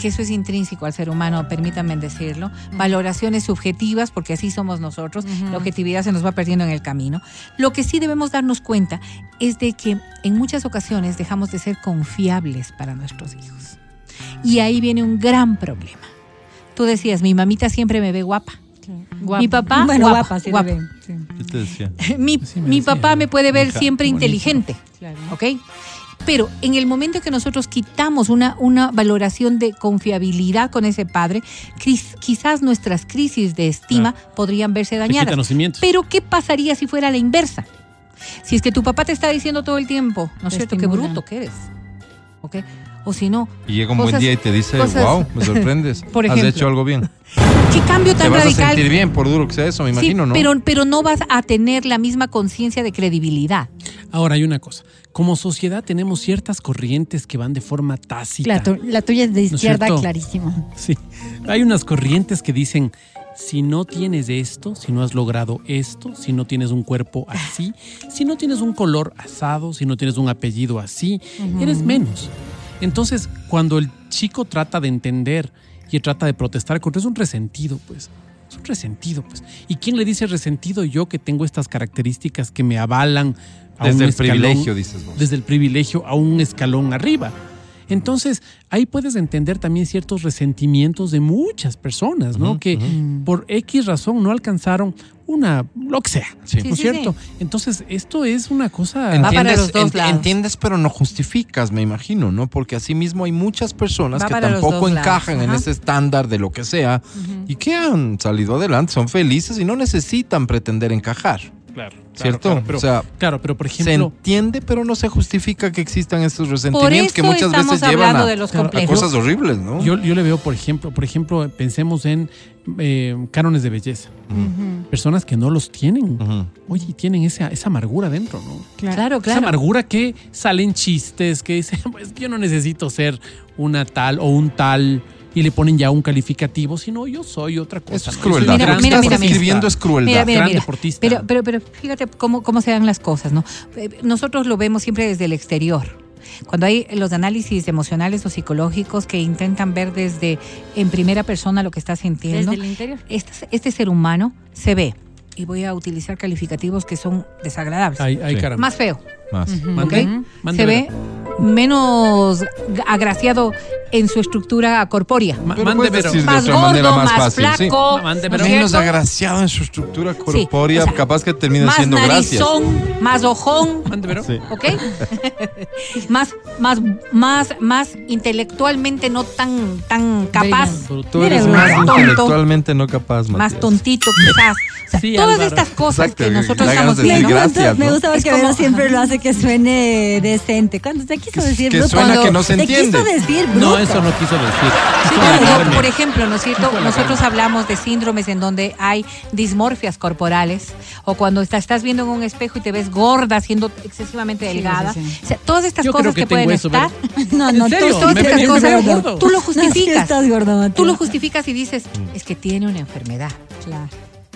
que eso es intrínseco al ser humano, permítanme decirlo, valoraciones subjetivas, porque así somos nosotros, la objetividad se nos va perdiendo en el camino. Lo que sí debemos darnos cuenta es de que en muchas ocasiones dejamos de ser confiables para nuestros hijos. Y ahí viene un gran problema. Tú decías, mi mamita siempre me ve guapa. Mi papá, bueno, guapa, guapa, sí, guapa. mi, Sí, me mi decía, papá me puede ver hija, siempre bonito. inteligente, Claro. ¿ok? Pero en el momento que nosotros quitamos una, una valoración de confiabilidad con ese padre, quizás nuestras crisis de estima podrían verse Te dañadas. Pero ¿qué pasaría si fuera la inversa? Si es que tu papá te está diciendo todo el tiempo, ¿no es Te cierto? Qué bruto que eres. ¿Ok? O si no, Y llega un buen día y te dice, cosas- wow, (laughs) me sorprendes. (laughs) Por Has hecho algo bien. ¿qué cambio Te tan vas a radical? sentir bien, por duro que sea eso, me imagino, sí, ¿no? pero, pero no vas a tener la misma conciencia de credibilidad. Ahora hay una cosa. Como sociedad tenemos ciertas corrientes que van de forma tácita. La, tu- la tuya es de izquierda, cierto? clarísimo. Sí. Hay unas corrientes que dicen, si no tienes esto, si no has logrado esto, si no tienes un cuerpo así, si no tienes un color asado, si no tienes un apellido así, eres menos. Entonces, cuando el chico trata de entender y trata de protestar contra es un resentido, pues. Es un resentido, pues. ¿Y quién le dice resentido? Yo que tengo estas características que me avalan a Desde un el escalón- privilegio, dices vos. desde el privilegio a un escalón arriba. Entonces, ahí puedes entender también ciertos resentimientos de muchas personas, ¿no? Que ujú. por X razón no alcanzaron una, lo que sea, Sí. ¿no Sí, es sí, cierto? Entonces, esto es una cosa... Va para Entiendes, los dos ent- lados. entiendes, pero no justificas, me imagino, ¿no? Porque así mismo hay muchas personas Va que tampoco lados, encajan en ese estándar de lo que sea y que han salido adelante, son felices y no necesitan pretender encajar, Claro, ¿cierto? pero, o sea, claro, pero por se ejemplo... entiende, pero no se justifica que existan estos Por resentimientos que muchas veces llevan a, de los Claro, a cosas horribles, ¿no? Yo, yo le veo, por ejemplo, por ejemplo, pensemos en eh, cánones de belleza. Personas que no los tienen. Ujú. Oye, y tienen esa, esa amargura dentro, ¿no? Claro, Esa claro. amargura que salen chistes, que dicen, (laughs) pues yo no necesito ser una tal o un tal, y le ponen ya un calificativo, sino yo soy otra cosa. Eso es crueldad. Mira, Lo que gran mira, estás mira, mira. escribiendo es crueldad. Mira, mira, gran mira. deportista. Pero, pero, pero fíjate cómo, cómo se dan las cosas, ¿no? Eh, Nosotros lo vemos siempre desde el exterior. Cuando hay los análisis emocionales o psicológicos que intentan ver desde en primera persona lo que está sintiendo, Desde el interior. este, este ser humano se ve, y voy a utilizar calificativos que son desagradables, Ay, ay, Sí. caramba. Más ¿ok? mande se ve menos agraciado en su estructura corpórea. Pero mande, puedes pero. decir de Más otra gordo, más más fácil, sí. flaco. Mande, ¿no pero- es Menos cierto? agraciado en su estructura Sí, corpórea, o sea, capaz que termina más siendo gracias. narizón, más ojón, Mande, pero. Sí. ¿ok? (laughs) más, más, más, más intelectualmente no tan, tan capaz. Tú eres más tonto. intelectualmente no capaz, más tontito quizás. O sea, Sí, todas Álvaro. estas cosas Exacto, que nosotros estamos Me viendo. gracias. gusta, me ¿no? gusta Es porque como- Vero siempre lo hace que suene decente. Cuando te quiso decir que bruto, suena cuando que no se te entiende. quiso decir bruto. No, eso no quiso decir. Sí, halagarme. por ejemplo, ¿no es cierto? Nosotros hablamos de síndromes en donde hay dismorfias corporales o cuando está- estás viendo en un espejo y te ves gorda, siendo excesivamente delgada. sí, sí. O sea, todas estas Yo cosas que pueden eso, estar, (laughs) No, ¿En no, tú, todas Me estas cosas, gordo. tú lo No, justificas. (laughs) estás gordo. Tú lo justificas y dices, es que tiene una enfermedad. Claro.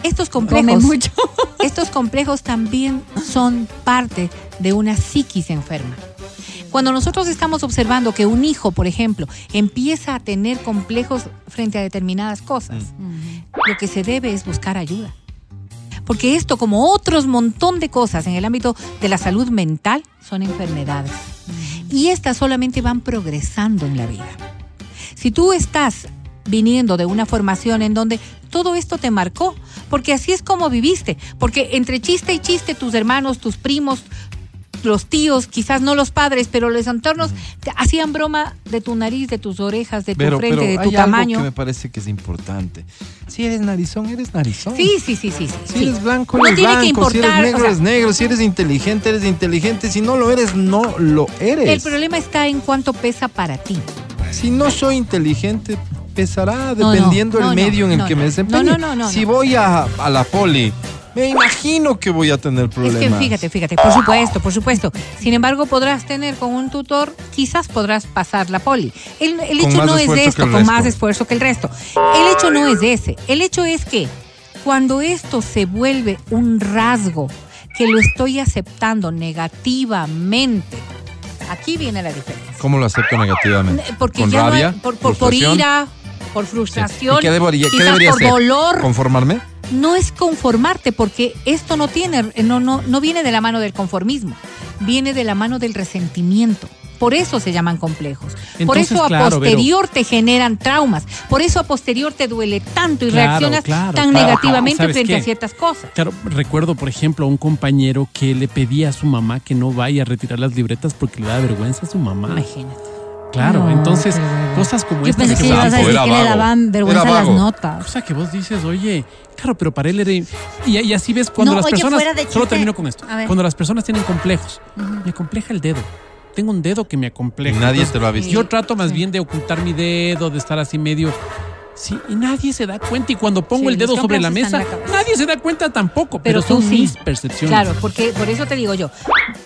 Estos complejos, mucho. (laughs) estos complejos también son parte de una psiquis enferma. Cuando nosotros estamos observando que un hijo, por ejemplo, empieza a tener complejos frente a determinadas cosas, lo que se debe es buscar ayuda. Porque esto, como otros montón de cosas en el ámbito de la salud mental, son enfermedades. Y estas solamente van progresando en la vida. Si tú estás viniendo de una formación en donde todo esto te marcó, porque así es como viviste, porque entre chiste y chiste tus hermanos, tus primos, los tíos, quizás no los padres, pero los entornos te hacían broma de tu nariz, de tus orejas, de tu Pero, frente, pero de hay tu algo tamaño. que me parece que es importante. Si eres narizón, eres narizón. Sí, sí, sí, sí, sí. Si sí. eres blanco, No eres tiene que blanco. si eres importar, negro, o sea- eres negro. Si eres inteligente, eres inteligente. Si no lo eres, no lo eres. El problema está en cuánto pesa para ti. Si no soy inteligente, pesará no, dependiendo no, del no, medio en el que me desempeñe. No, no, no, no, si voy a, a la poli, me imagino que voy a tener problemas. Es que fíjate, fíjate, por supuesto, por supuesto. Sin embargo, podrás tener con un tutor, quizás podrás pasar la poli. El, hecho no es esto, con resto. más esfuerzo que el resto. El hecho no es ese. El hecho es que cuando esto se vuelve un rasgo que lo estoy aceptando negativamente, aquí viene la diferencia. ¿Cómo lo acepto negativamente? Porque ¿Con ya no hay- por, por- por ¿Frustración? ira, por frustración, ¿Y qué debería, qué quizás debería por dolor. ¿Conformarme? no es conformarte porque esto no tiene no no no viene de la mano del conformismo viene de la mano del resentimiento por eso se llaman complejos por eso a claro, posterior te generan traumas por eso a posterior te duele tanto y Claro, reaccionas claro, tan negativamente ¿Sabes frente qué? a ciertas cosas Claro, recuerdo, por ejemplo, a un compañero que le pedía a su mamá que no vaya a retirar las libretas porque le da vergüenza a su mamá. imagínate Claro, No, entonces, cosas como Yo estas pensé que ibas a decir que le daban vergüenza las notas. O sea, que vos dices, oye, claro, pero para él era... Y, y así ves cuando No, las oye, personas... fuera de Solo termino con esto. A ver. Cuando las personas tienen complejos, me compleja el dedo. Tengo un dedo que me acompleja. Nadie Entonces, te lo ha visto. Yo trato más bien de ocultar mi dedo, de estar así medio... Sí, y nadie se da cuenta. Y cuando pongo Sí, el dedo sobre la mesa, la nadie se da cuenta tampoco. Pero son sí. mis percepciones. Claro, porque por eso te digo yo,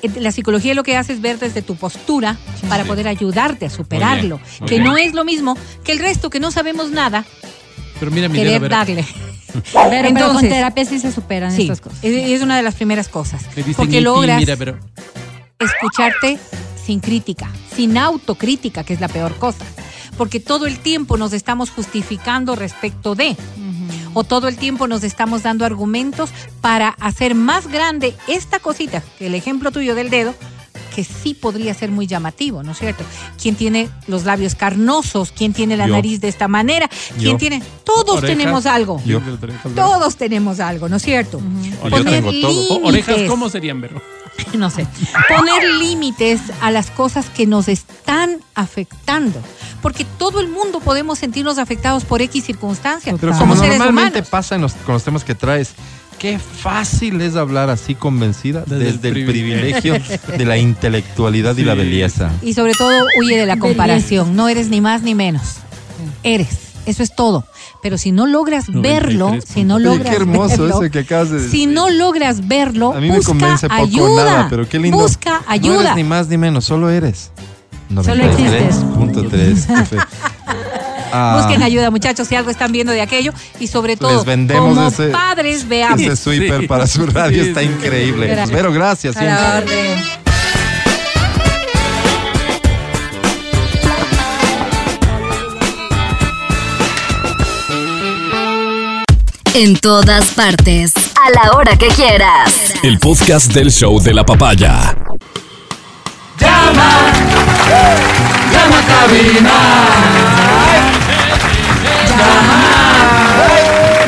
eh, la psicología lo que hace es ver desde tu postura para poder ayudarte a superarlo, muy que bien. no es lo mismo que el resto que no sabemos nada, Pero mira mi dedo, querer ver. darle. (laughs) Pero, pero con Entonces- terapia sí se superan Sí, estas cosas. es, es una de las primeras cosas. Porque "Iti, logras Mira, pero... escucharte sin crítica, sin autocrítica, que es la peor cosa. Porque todo el tiempo nos estamos justificando respecto de, o todo el tiempo nos estamos dando argumentos para hacer más grande esta cosita, que el ejemplo tuyo del dedo, que sí podría ser muy llamativo, ¿no es cierto? ¿Quién tiene los labios carnosos? ¿Quién tiene la Yo. nariz de esta manera? ¿Quién Yo. tiene? Todos Orejas. tenemos algo. Yo. Todos tenemos algo, ¿no es cierto? O yo tengo todo. O- orejas. ¿cómo serían, Vero? (laughs) no sé, poner límites a las cosas que nos están afectando. Porque todo el mundo podemos sentirnos afectados por X circunstancias. Pero como normalmente humanos. pasa en los- con los temas que traes, qué fácil es hablar así convencida Desde desde, el el privilegio de la intelectualidad y la belleza. Y sobre todo huye de la comparación. No eres ni más ni menos. Eres. Eso es todo. Pero si no logras 93 verlo, si no logras qué hermoso verlo, eso que acabas de decir. si no logras verlo, A mí me busca convence poco ayuda. nada, pero qué lindo. Busca No ayuda. eres ni más ni menos, solo eres. Solo existes. 93.3 FM. (laughs) Ah, Busquen ayuda, muchachos, si algo están viendo de aquello. Y sobre Les todo, vendemos como ese- padres, veamos. Ese sweeper Sí. para su radio Sí, está sí, increíble. Gracias. Pero gracias En todas partes. A la hora que quieras. El podcast del show de la papaya. llama, Llama a cabina.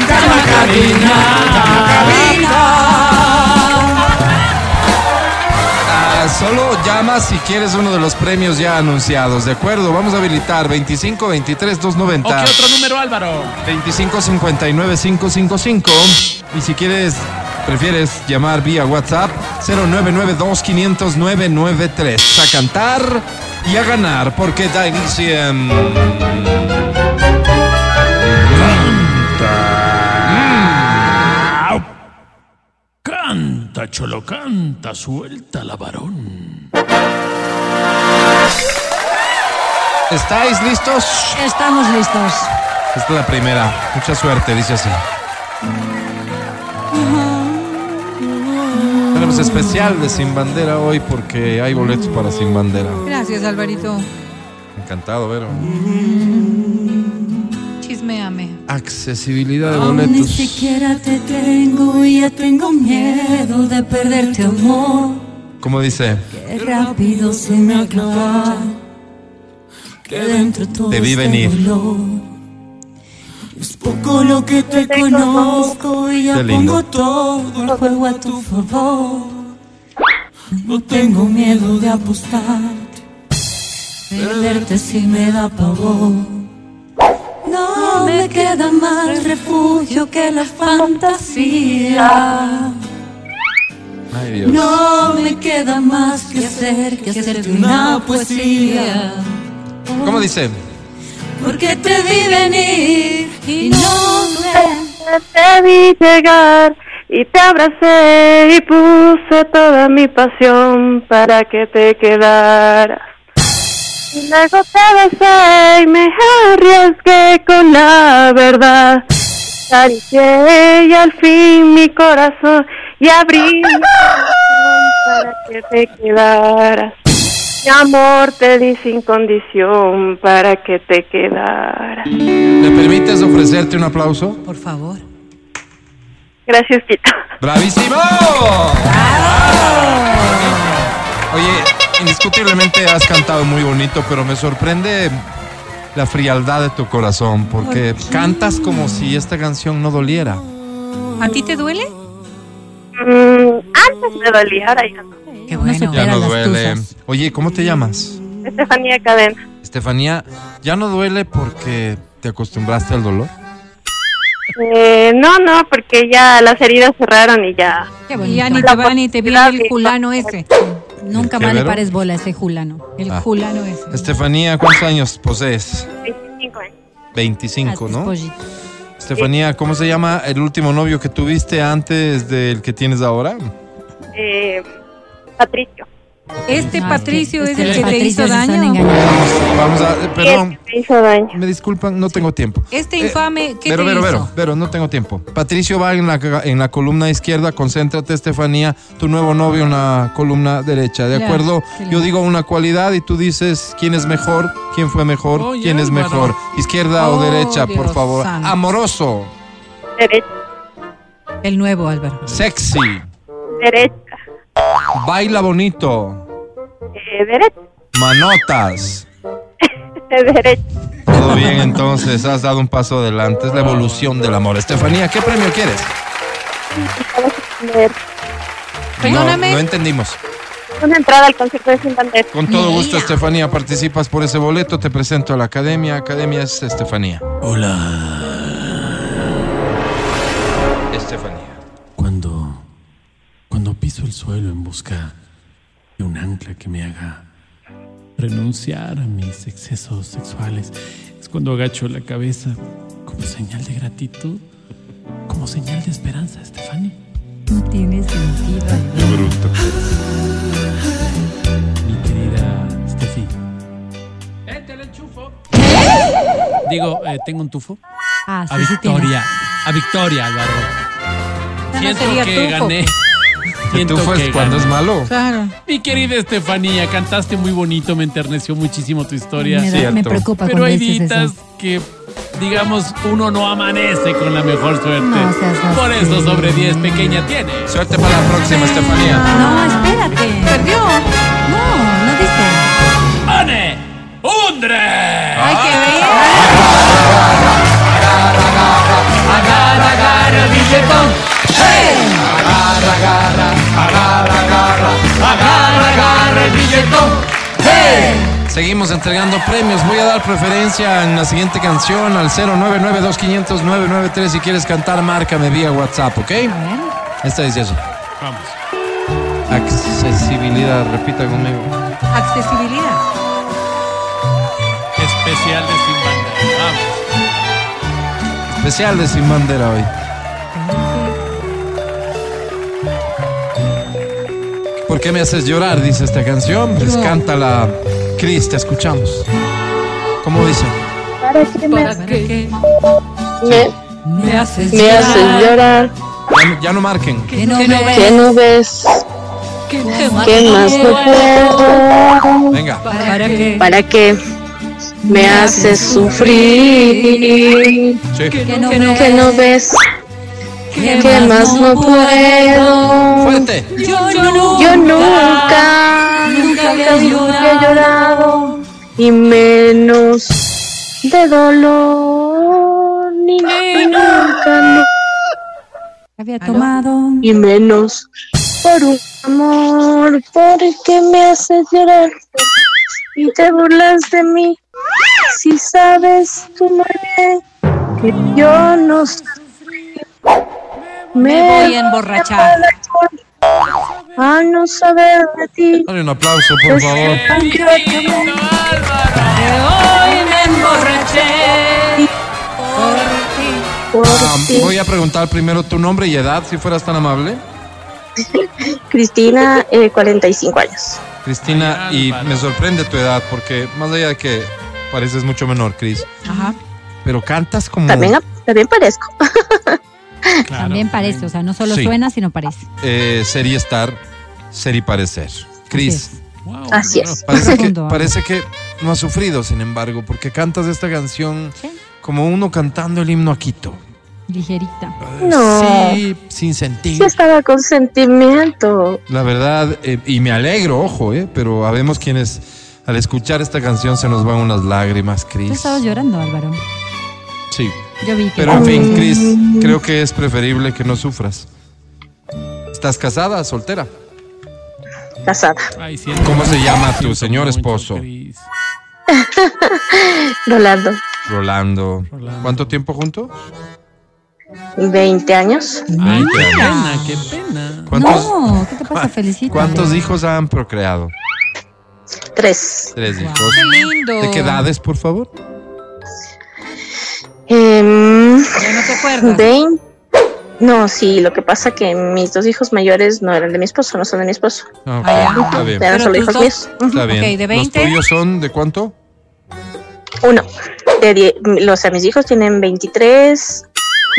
Llama a cabina. Solo llama si quieres uno de los premios ya anunciados, ¿de acuerdo? Vamos a habilitar 25 23 ¿O 290. qué otro número, Álvaro? 25 59 555 y si quieres prefieres llamar vía WhatsApp 0992 500 993 a cantar y a ganar porque da inicio Canta, cholo, canta, suelta la varón. ¿Estáis listos? Estamos listos. Esta es la primera. Mucha suerte, dice así. Tenemos especial de Sin Bandera hoy porque hay boletos para Sin Bandera. Gracias, Alvarito. Encantado, Vero. Chismeame. Accesibilidad de Aún ni boletos. siquiera te tengo y ya tengo miedo de perderte amor. ¿Cómo dice? Qué rápido se me acaba. Que dentro todo Te vi este venir. dolor. Es poco lo que te conozco y ya pongo todo el juego a tu favor. No tengo miedo de apostar. Perderte si me da pavor. No me queda más refugio que la fantasía. Ay, Dios. No me queda más que hacer que hacerte una poesía. ¿Cómo dice? Porque te vi venir y no me... Te vi llegar y te abracé y puse toda mi pasión para que te quedaras. Y luego te besé y me arriesgué con la verdad. Acaricié y al fin mi corazón y abrí para que te quedaras. Mi amor te di sin condición para que te quedaras. ¿Me permites ofrecerte un aplauso? Por favor. Gracias, Tito. ¡Bravísimo! Oye, indiscutiblemente has cantado muy bonito, pero me sorprende la frialdad de tu corazón, porque cantas como si esta canción no doliera. ¿A ti te duele? Mm, antes me dolía, ahora ya no. Qué bueno. Ya no duele. tusas. Oye, ¿cómo te llamas? Estefanía Cadena. Estefanía, ¿ya no duele porque te acostumbraste al dolor? Eh, no, no, porque ya las heridas cerraron y ya. Qué Y bonito. ya ni te va ni te viene el julano ese. Nunca ¿Qué, más le pares bola a ese julano. El Ah. julano ese. Estefanía, ¿cuántos años posees? 25 años. 25, Hazte ¿no? pollito. Estefanía, ¿cómo se llama el último novio que tuviste antes del que tienes ahora? Eh, Patricio. Este No, Patricio es es que el los que te hizo daño. Vamos a, eh, perdón, me hizo daño. me disculpan, no tengo tiempo. Este Eh, infame, ¿qué Pero, te pero, hizo? pero, pero, no tengo tiempo. Patricio va en la, en la columna izquierda, concéntrate, Estefanía, tu nuevo novio en la columna derecha, ¿de Ya, acuerdo? Yo digo una cualidad y tú dices quién es mejor, quién fue mejor, Oh, ya, quién es mejor. Izquierda o Oh, derecha, por favor. santo. Amoroso, Derecha, El nuevo Álvaro. sexy, derecha, baila bonito, eh, manotas. (laughs) derecha. Todo bien, entonces, has dado un paso adelante. Es la evolución del amor. Estefanía, ¿qué premio quieres? Perdóname. No, no entendimos. Una entrada al concierto de Sin Bandera. Con todo gusto. Estefanía, participas por ese boleto. Te presento a la academia. Academia es Estefanía. Hola. Estefanía. Cuando, piso el suelo en busca de un ancla que me haga renunciar a mis excesos sexuales, es cuando agacho la cabeza como señal de gratitud, como señal de esperanza, Stephanie. No tiene sentido. Qué bruto. Mi querida Steffi. ¡Eh, te lo enchufo! Digo, eh, tengo un tufo. Ah, A sí, sí tiene. Victoria. A Victoria, Álvaro. No Siento que tufo. gané siento tú que cuando es malo. Claro. Mi querida Estefanía, cantaste muy bonito, me enterneció muchísimo tu historia. Me, me preocupa Pero hay ditas que digamos, uno no amanece con la mejor suerte. No seas. Por eso sobre 10 pequeña tiene. Suerte para la próxima, Estefanía. Ah, no, espérate. Perdió. No, no dice. ¡Ane! ¡Undre! ¡Ay, qué bien! Agarra, agarra, agarra, billetón. ¡Hey! Agarra, agarra. Agarra, agarra el billetón. Seguimos entregando premios. Voy a dar preferencia en la siguiente canción al 099-2500-993. Si quieres cantar, márcame vía WhatsApp, ¿ok? Esta dice eso. Vamos. Accesibilidad, repita conmigo. Accesibilidad. Especial de Sin Bandera. Vamos. Especial de Sin Bandera hoy. ¿Por qué me haces llorar? Dice esta canción. Pues cántala, Cris, te escuchamos. ¿Cómo dice? ¿Para qué me, ¿Para qué me, me haces me haces llorar? Ya, no- ya no marquen. Que no ¿Qué ves. no ves? ¿Qué ¿Qué más no puedo? Venga. ¿Para qué? ¿Para qué me haces sufrir? Sí. No ¿Qué no ves? ¿Qué más no puedo? Fuerte. Yo, nunca, nunca había llorado. llorado y menos de dolor ni nunca no, Había tomado. y menos por un amor porque me haces llorar y te burlas de mí si sabes tú muy bien que yo no sé Me voy a emborrachar. a no saber de ti Dale un aplauso, por favor. Hoy me emborraché. por Ah, ti. voy a preguntar primero tu nombre y edad, si fueras tan amable. Cristina, eh, 45 años. Cristina, y me sorprende tu edad, porque más allá de que pareces mucho menor, Cris, Ajá. pero cantas como También, también parezco. (laughs) Claro. También parece, o sea, no solo Sí. suena, sino parece. eh, ser y estar, ser y parecer. Cris, Wow, Así es. parece, que, ¿eh? parece que no has sufrido, sin embargo, porque cantas esta canción Sí. como uno cantando el himno a Quito. Ligerita. No. Sí, sin sentir. Sí estaba con sentimiento. La verdad, eh, y me alegro, ojo, eh, pero habemos quienes al escuchar esta canción se nos van unas lágrimas, Tú Cris. estabas llorando, Álvaro. Sí, Yo vi que. pero en fin, Cris, creo que es preferible que no sufras. ¿Estás casada, soltera? Casada. ¿Cómo se llama tu señor esposo? (laughs) Rolando. Rolando. ¿Cuánto tiempo juntos? 20 años. Ay, qué Veinte años. pena, qué pena. ¿Cuántos, No, ¿qué te pasa? Felicito. ¿Cuántos hijos han procreado? Tres. Tres hijos. Qué lindo. ¿De qué edades, por favor? Ya no te acuerdas. 20. No, sí, lo que pasa que mis dos hijos mayores no eran de mi esposo, no son de mi esposo. Ah, ok, Ah, ya. Está bien. Eran solo hijos dos- míos. Está bien. Ok, de 20. ¿Los tuyos son de cuánto? Uno. De die- los, a mis hijos tienen 23,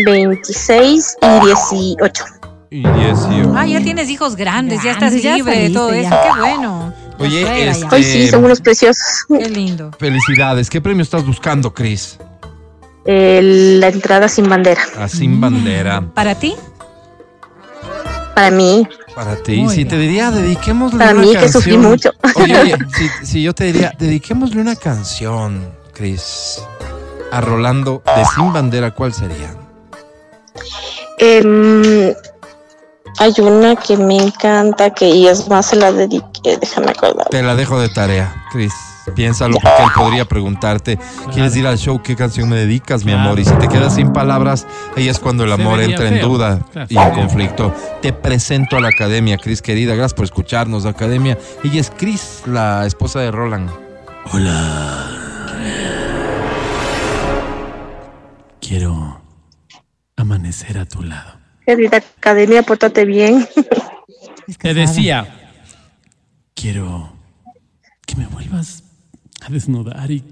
26 y 18. Y 18. Ah, ya tienes hijos grandes, ya estás Grandes, ya libre de todo ya. eso. Qué bueno. Oye, este, Hoy sí, son unos preciosos. Qué lindo. felicidades. ¿Qué premio estás buscando, Chris? Eh, la entrada sin bandera. A Sin Bandera. ¿Para ti? Para mí, Para ti. Muy si te diría, dediquémosle para una mí canción. que sufrí mucho. Oye, oye, si, si yo te diría, dediquémosle una canción, Chris, a Rolando de Sin Bandera, ¿cuál sería? Em, hay una que me encanta que y es más se la dediqué, déjame acordar. Te la dejo de tarea, Chris. Piénsalo porque él podría preguntarte, ¿quieres ir al show? ¿Qué canción me dedicas, mi Claro. amor? Y si te quedas sin palabras, ahí es cuando el amor entra en duda Claro, y en conflicto. Te presento a la academia, Chris querida. Gracias por escucharnos, academia. Ella es Chris, la esposa de Roland. Quiero amanecer a tu lado. Querida academia, pórtate bien. Es Te decía, quiero que me vuelvas a desnudar y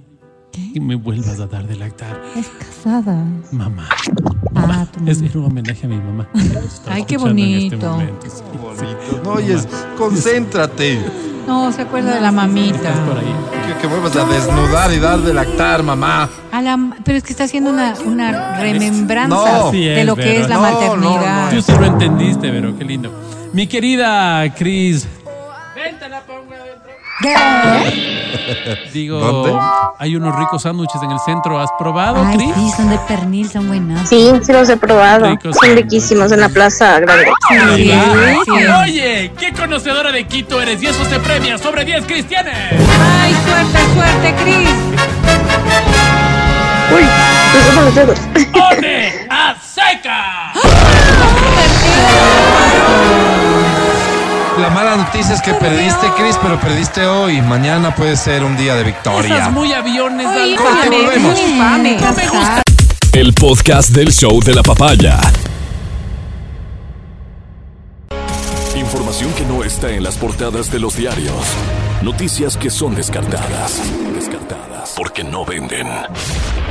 que me vuelvas a dar de lactar. Es casada. Mamá. Ah, tu Es mamá. un homenaje a mi mamá. (laughs) Ay, qué este bonito. momento. Sí, sí. No oyes, concéntrate. No, se acuerda de la mamita. por ahí. Que, que vuelvas a desnudar y dar de lactar, mamá. A la- pero es que está haciendo una, una remembranza No. De lo que es la No, no, maternidad. no. Tú sí lo entendiste, pero qué lindo. Mi querida Cris. Digo, ¿Dónde? hay unos ricos sándwiches en el centro. ¿Has probado, Ay, Cris? sí, son de pernil, son buenas. Sí, sí los he probado. Ricos Son riquísimos en la Plaza Grande. Va. sí. Oye, qué conocedora de Quito eres y eso se premia sobre 10 cristianes. Ay, suerte, suerte, Cris. Uy, me los dedos. ¡One a seca! La mala noticia es que perdiste, Chris, pero perdiste hoy. Mañana puede ser un día de victoria. Esas muy aviones. Corte, infame, volvemos. No me gusta. El podcast del show de la papaya. Información que no está en las portadas de los diarios. Noticias que son descartadas. Descartadas. Porque no venden.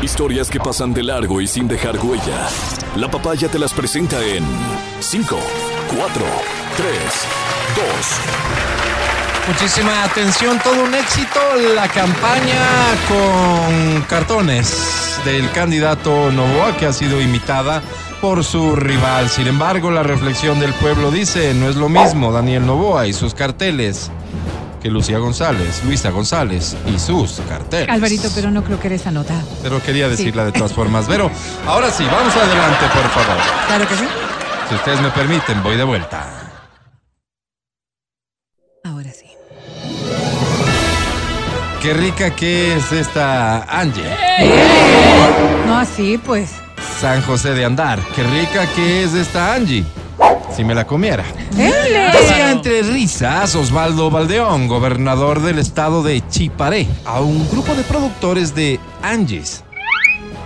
Historias que pasan de largo y sin dejar huella. La papaya te las presenta en 5, 4, 3, 2. Muchísima atención, todo un éxito la campaña con cartones del candidato Novoa que ha sido imitada por su rival. Sin embargo, la reflexión del pueblo dice, no es lo mismo Daniel Novoa y sus carteles que Lucía González, Luisa González y sus carteles. Alvarito, pero no creo que eres esa nota. Pero quería decirla de todas formas. Pero ahora sí, vamos adelante, por favor. Claro que sí. Si ustedes me permiten, voy de vuelta. Qué rica que es esta Angie. No así, pues. San José de Andar. Qué rica que es esta Angie. Si me la comiera. Decía entre risas Osvaldo Valdeón, gobernador del estado de Chiparé, a un grupo de productores de Angies.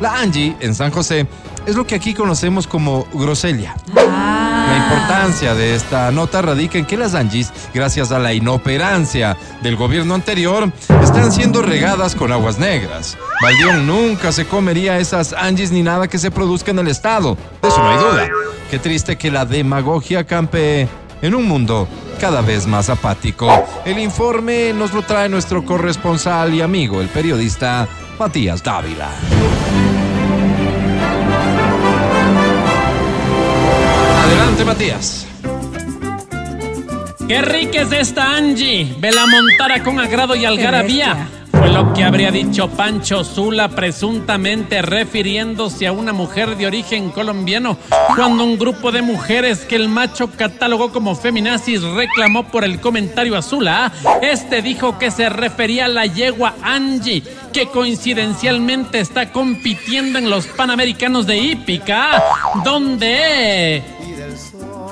La Angie en San José es lo que aquí conocemos como groselia. La importancia de esta nota radica en que las Angies, gracias a la inoperancia del gobierno anterior, están siendo regadas con aguas negras. Valdión nunca se comería esas Angies ni nada que se produzca en el estado. De eso no hay duda. Qué triste que la demagogia campe en un mundo cada vez más apático. El informe nos lo trae nuestro corresponsal y amigo, el periodista Matías Dávila. Adelante, Matías. Qué rica es esta Angie. Ve la montara con agrado y algarabía. Fue lo que habría dicho Pancho Zula, presuntamente refiriéndose a una mujer de origen colombiano, cuando un grupo de mujeres que el macho catalogó como feminazis reclamó por el comentario a Zula. Este dijo que se refería a la yegua Angie, que coincidencialmente está compitiendo en los Panamericanos de Hípica, donde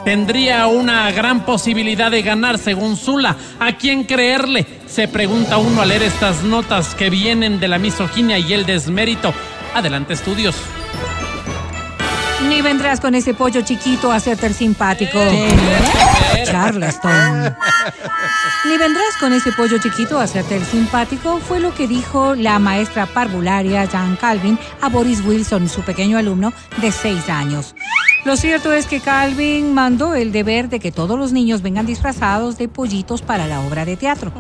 tendría una gran posibilidad de ganar según Zula. ¿A quién creerle? Se pregunta uno al leer estas notas que vienen de la misoginia y el desmérito. Adelante, estudios. Ni vendrás con ese pollo chiquito a hacerte el simpático. (laughs) Charleston. Ni vendrás con ese pollo chiquito a hacerte el simpático, fue lo que dijo la maestra parvularia Jan Calvin a Boris Wilson, su pequeño alumno de seis años. Lo cierto es que Calvin mandó el deber de que todos los niños vengan disfrazados de pollitos para la obra de teatro.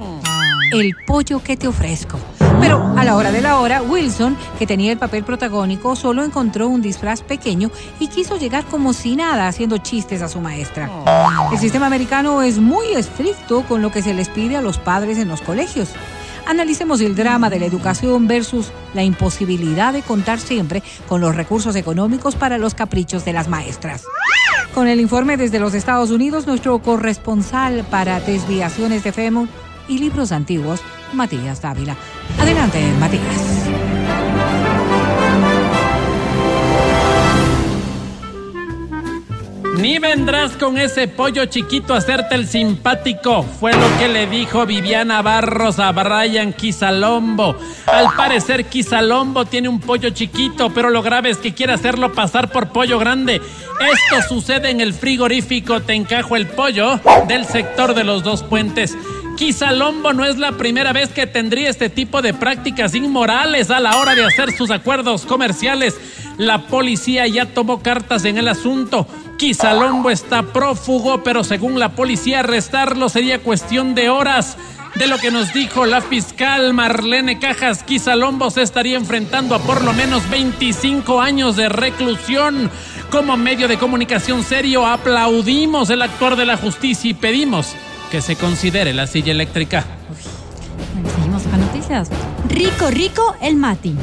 El pollo que te ofrezco. Pero a la hora de la hora, Wilson, que tenía el papel protagónico, solo encontró un disfraz pequeño y quiso llegar como si nada haciendo chistes a su maestra. El sistema americano es muy estricto con lo que se les pide a los padres en los colegios. Analicemos el drama de la educación versus la imposibilidad de contar siempre con los recursos económicos para los caprichos de las maestras. Con el informe desde los Estados Unidos, nuestro corresponsal para desviaciones de FEMU y libros antiguos, Matías Dávila. Adelante, Matías. Ni vendrás con ese pollo chiquito a hacerte el simpático. Fue lo que le dijo Viviana Barros a Brian Quisalombo. Al parecer Quisalombo tiene un pollo chiquito, pero lo grave es que quiere hacerlo pasar por pollo grande. Esto sucede en el frigorífico Te encajo el pollo del sector de los dos puentes. Quisalombo no es la primera vez que tendría este tipo de prácticas inmorales a la hora de hacer sus acuerdos comerciales. La policía ya tomó cartas en el asunto. Quisalombo está prófugo, pero según la policía arrestarlo sería cuestión de horas. De lo que nos dijo la fiscal Marlene Cajas, Quisalombo se estaría enfrentando a por lo menos 25 años de reclusión. Como medio de comunicación serio, aplaudimos el actuar de la justicia y pedimos que se considere la silla eléctrica. Rico, rico el Mati.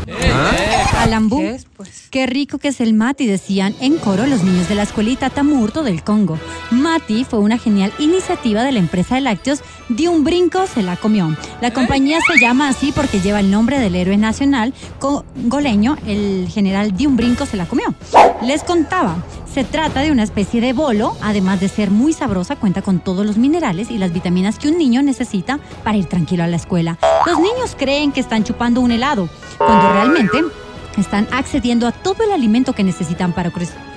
Alambú. ¿Qué es, pues? Qué rico que es el Mati, decían en coro los niños de la escuelita Tamurto del Congo. Mati fue una genial iniciativa de la empresa de lácteos, de un brinco se la comió. La compañía se llama así porque lleva el nombre del héroe nacional congoleño, el general de un brinco se la comió. Les contaba, se trata de una especie de bolo, además de ser muy sabrosa, cuenta con todos los minerales y las vitaminas que un niño necesita para ir tranquilo a la escuela. Los niños creen que están chupando un helado, cuando realmente están accediendo a todo el alimento que necesitan para,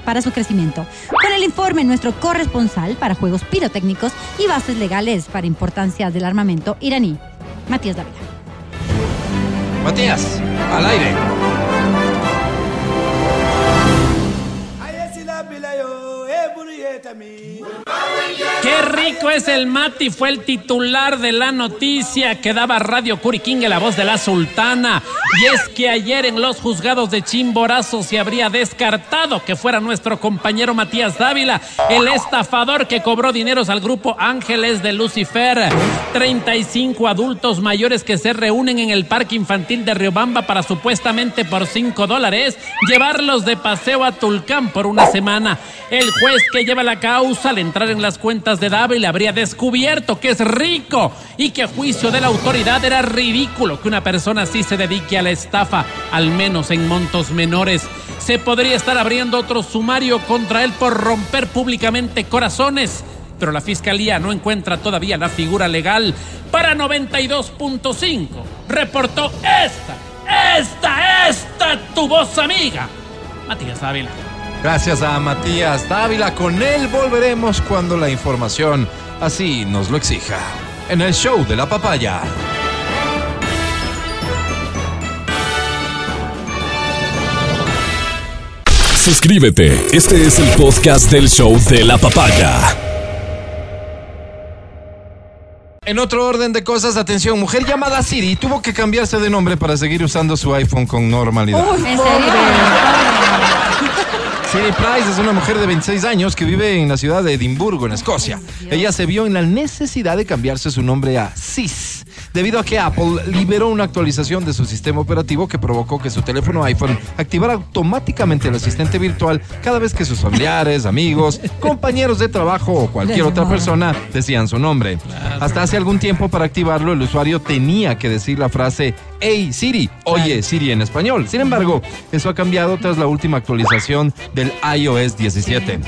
para su crecimiento. Con el informe, nuestro corresponsal para juegos pirotécnicos y bases legales para importancia del armamento iraní, Matías Dávila. Matías, al aire. Qué rico es el Mati, fue el titular de la noticia que daba Radio Curiquingue, la voz de la sultana. Y es que ayer en los juzgados de Chimborazo se habría descartado que fuera nuestro compañero Matías Dávila, el estafador que cobró dineros al grupo Ángeles de Lucifer. 35 adultos mayores que se reúnen en el parque infantil de Riobamba para supuestamente por 5 dólares llevarlos de paseo a Tulcán por una semana. El juez que lleva la causa al entrar en las cuentas de Dávila habría descubierto que es rico y que a juicio de la autoridad era ridículo que una persona así se dedique a la estafa, al menos en montos menores. Se podría estar abriendo otro sumario contra él por romper públicamente corazones pero la fiscalía no encuentra todavía la figura legal. Para 92.5 reportó esta, esta, esta tu voz amiga, Matías Ávila. Gracias a Matías Dávila. Con él volveremos cuando la información así nos lo exija. En el show de la papaya. Suscríbete. Este es el podcast del show de la papaya. En otro orden de cosas, atención, mujer llamada Siri tuvo que cambiarse de nombre para seguir usando su iPhone con normalidad. ¿En serio? Siri Price es una mujer de 26 años que vive en la ciudad de Edimburgo, en Escocia. Ella se vio en la necesidad de cambiarse su nombre a Sis, debido a que Apple liberó una actualización de su sistema operativo que provocó que su teléfono iPhone activara automáticamente el asistente virtual cada vez que sus familiares, amigos, (laughs) compañeros de trabajo o cualquier otra persona decían su nombre. Hasta hace algún tiempo para activarlo el usuario tenía que decir la frase Hey Siri, oye Siri en español. Sin embargo, eso ha cambiado tras la última actualización del iOS 17.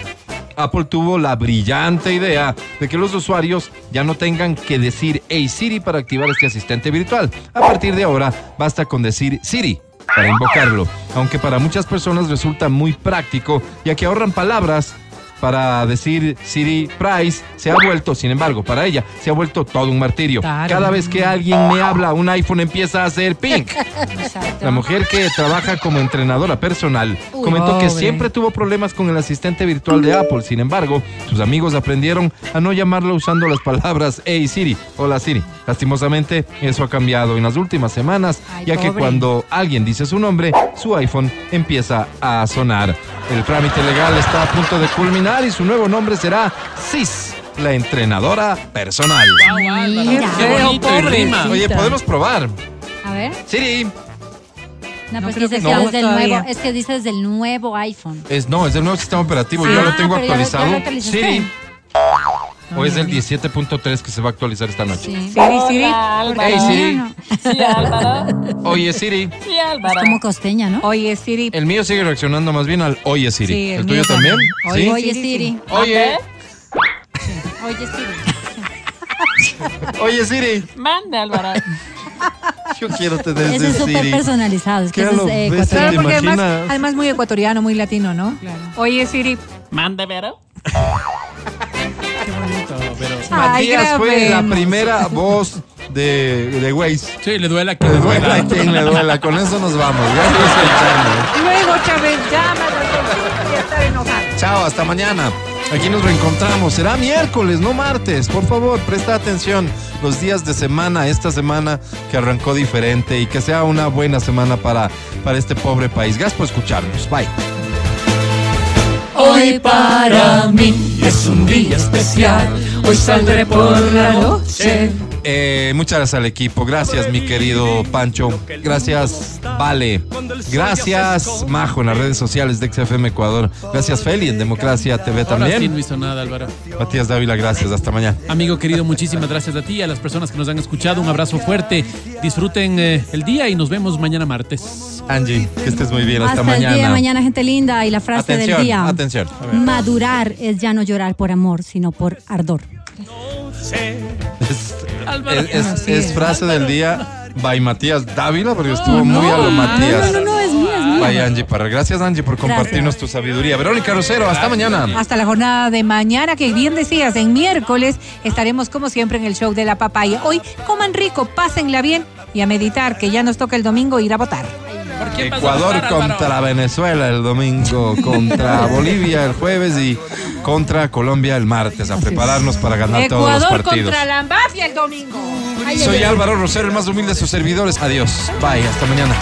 Apple tuvo la brillante idea de que los usuarios ya no tengan que decir Hey Siri para activar este asistente virtual. A partir de ahora, basta con decir Siri para invocarlo, aunque para muchas personas resulta muy práctico, ya que ahorran palabras para decir Siri Price se ha vuelto, sin embargo, para ella se ha vuelto todo un martirio. Claro. Cada vez que alguien me habla, un iPhone empieza a hacer ping. Exacto. La mujer que trabaja como entrenadora personal Uy, comentó que siempre tuvo problemas con el asistente virtual de Apple. Sin embargo, sus amigos aprendieron a no llamarlo usando las palabras Hey Siri, hola Siri. Lastimosamente, eso ha cambiado en las últimas semanas, Ay, ya que cuando alguien dice su nombre, su iPhone empieza a sonar. El trámite legal está a punto de culminar y su nuevo nombre será Sis, la entrenadora personal. Mira. Qué bonito y pobre. rima. Oye, podemos probar. A ver. Siri. No, pues que que no es del nuevo, es que dice desde el nuevo iPhone. Es, no, es del nuevo sistema operativo. Yo Ah, lo tengo pero ya lo- ya actualizado. lo. Siri. O es el 17.3 que se va a actualizar esta noche. Sí. Siri, Siri. Hey Siri. Sí, Álvaro. Oye Siri. Sí, Álvaro. Como costeña, ¿no? Oye, Siri. El mío sigue reaccionando más bien al Oye Siri. Sí, ¿El, el tuyo también? también. ¿Sí? Oye, Siri. Oye. Oye, Siri. Oye Siri. Mande, Álvaro. Yo quiero tener Ese es súper personalizado. Es que ¿Qué ese es eh. Claro, porque además, además muy ecuatoriano, muy latino, ¿no? Oye, Siri. Mande, Vero. Pero... Ay, Matías fue la grabemos. primera voz de, de Waze. Sí, le duele a que Le duela duela. a quien le duela. Con eso nos vamos. Gracias por escucharnos. Luego, Chávez. Voy a estar enojada. Chao, hasta mañana. Aquí nos reencontramos. Será miércoles, no martes. Por favor, presta atención los días de semana, esta semana que arrancó diferente y que sea una buena semana para, para este pobre país. Gracias por escucharnos. Bye. Hoy para mí es un día especial. Hoy saldré por la noche. Eh, muchas gracias al equipo. Gracias, mi querido Pancho. Gracias, Vale. Gracias, Majo, en las redes sociales de XFM Ecuador. Gracias, Feli, en Democracia TV Ahora sí no también. hizo nada, Álvaro. Matías Dávila, gracias. Hasta mañana. Amigo querido, muchísimas gracias a ti y a las personas que nos han escuchado. Un abrazo fuerte. Disfruten eh, el día y nos vemos mañana martes. Angie, que estés muy bien. Hasta, Hasta, mañana. el día de mañana, gente linda. Y la frase Atención, del día. atención. Madurar es ya no llorar por amor, sino por ardor. (laughs) Es, Álvaro. Es- es- Así es es. frase del día by Matías Dávila, porque estuvo muy a lo No, Matías. no, no, es mía, es mía. By Angie Parra. Gracias, Angie, por compartirnos tu sabiduría. Verónica Rosero, hasta mañana. Hasta la jornada de mañana, que bien decías, en miércoles estaremos como siempre en el show de la papaya. Hoy coman rico, pásenla bien y a meditar, que ya nos toca el domingo ir a votar. ¿Por quién vas a Ecuador votar, contra Venezuela el domingo, contra (laughs) Bolivia el jueves y contra Colombia el martes. A prepararnos para ganar todos los Ecuador partidos. contra la mafia el domingo. Ay, Soy ay. Álvaro Rosero, el más humilde de sus servidores. Adiós. Bye, hasta mañana.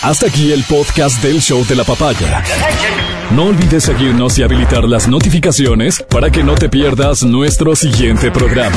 Hasta aquí el podcast del show de la papaya. No olvides seguirnos y habilitar las notificaciones para que no te pierdas nuestro siguiente programa.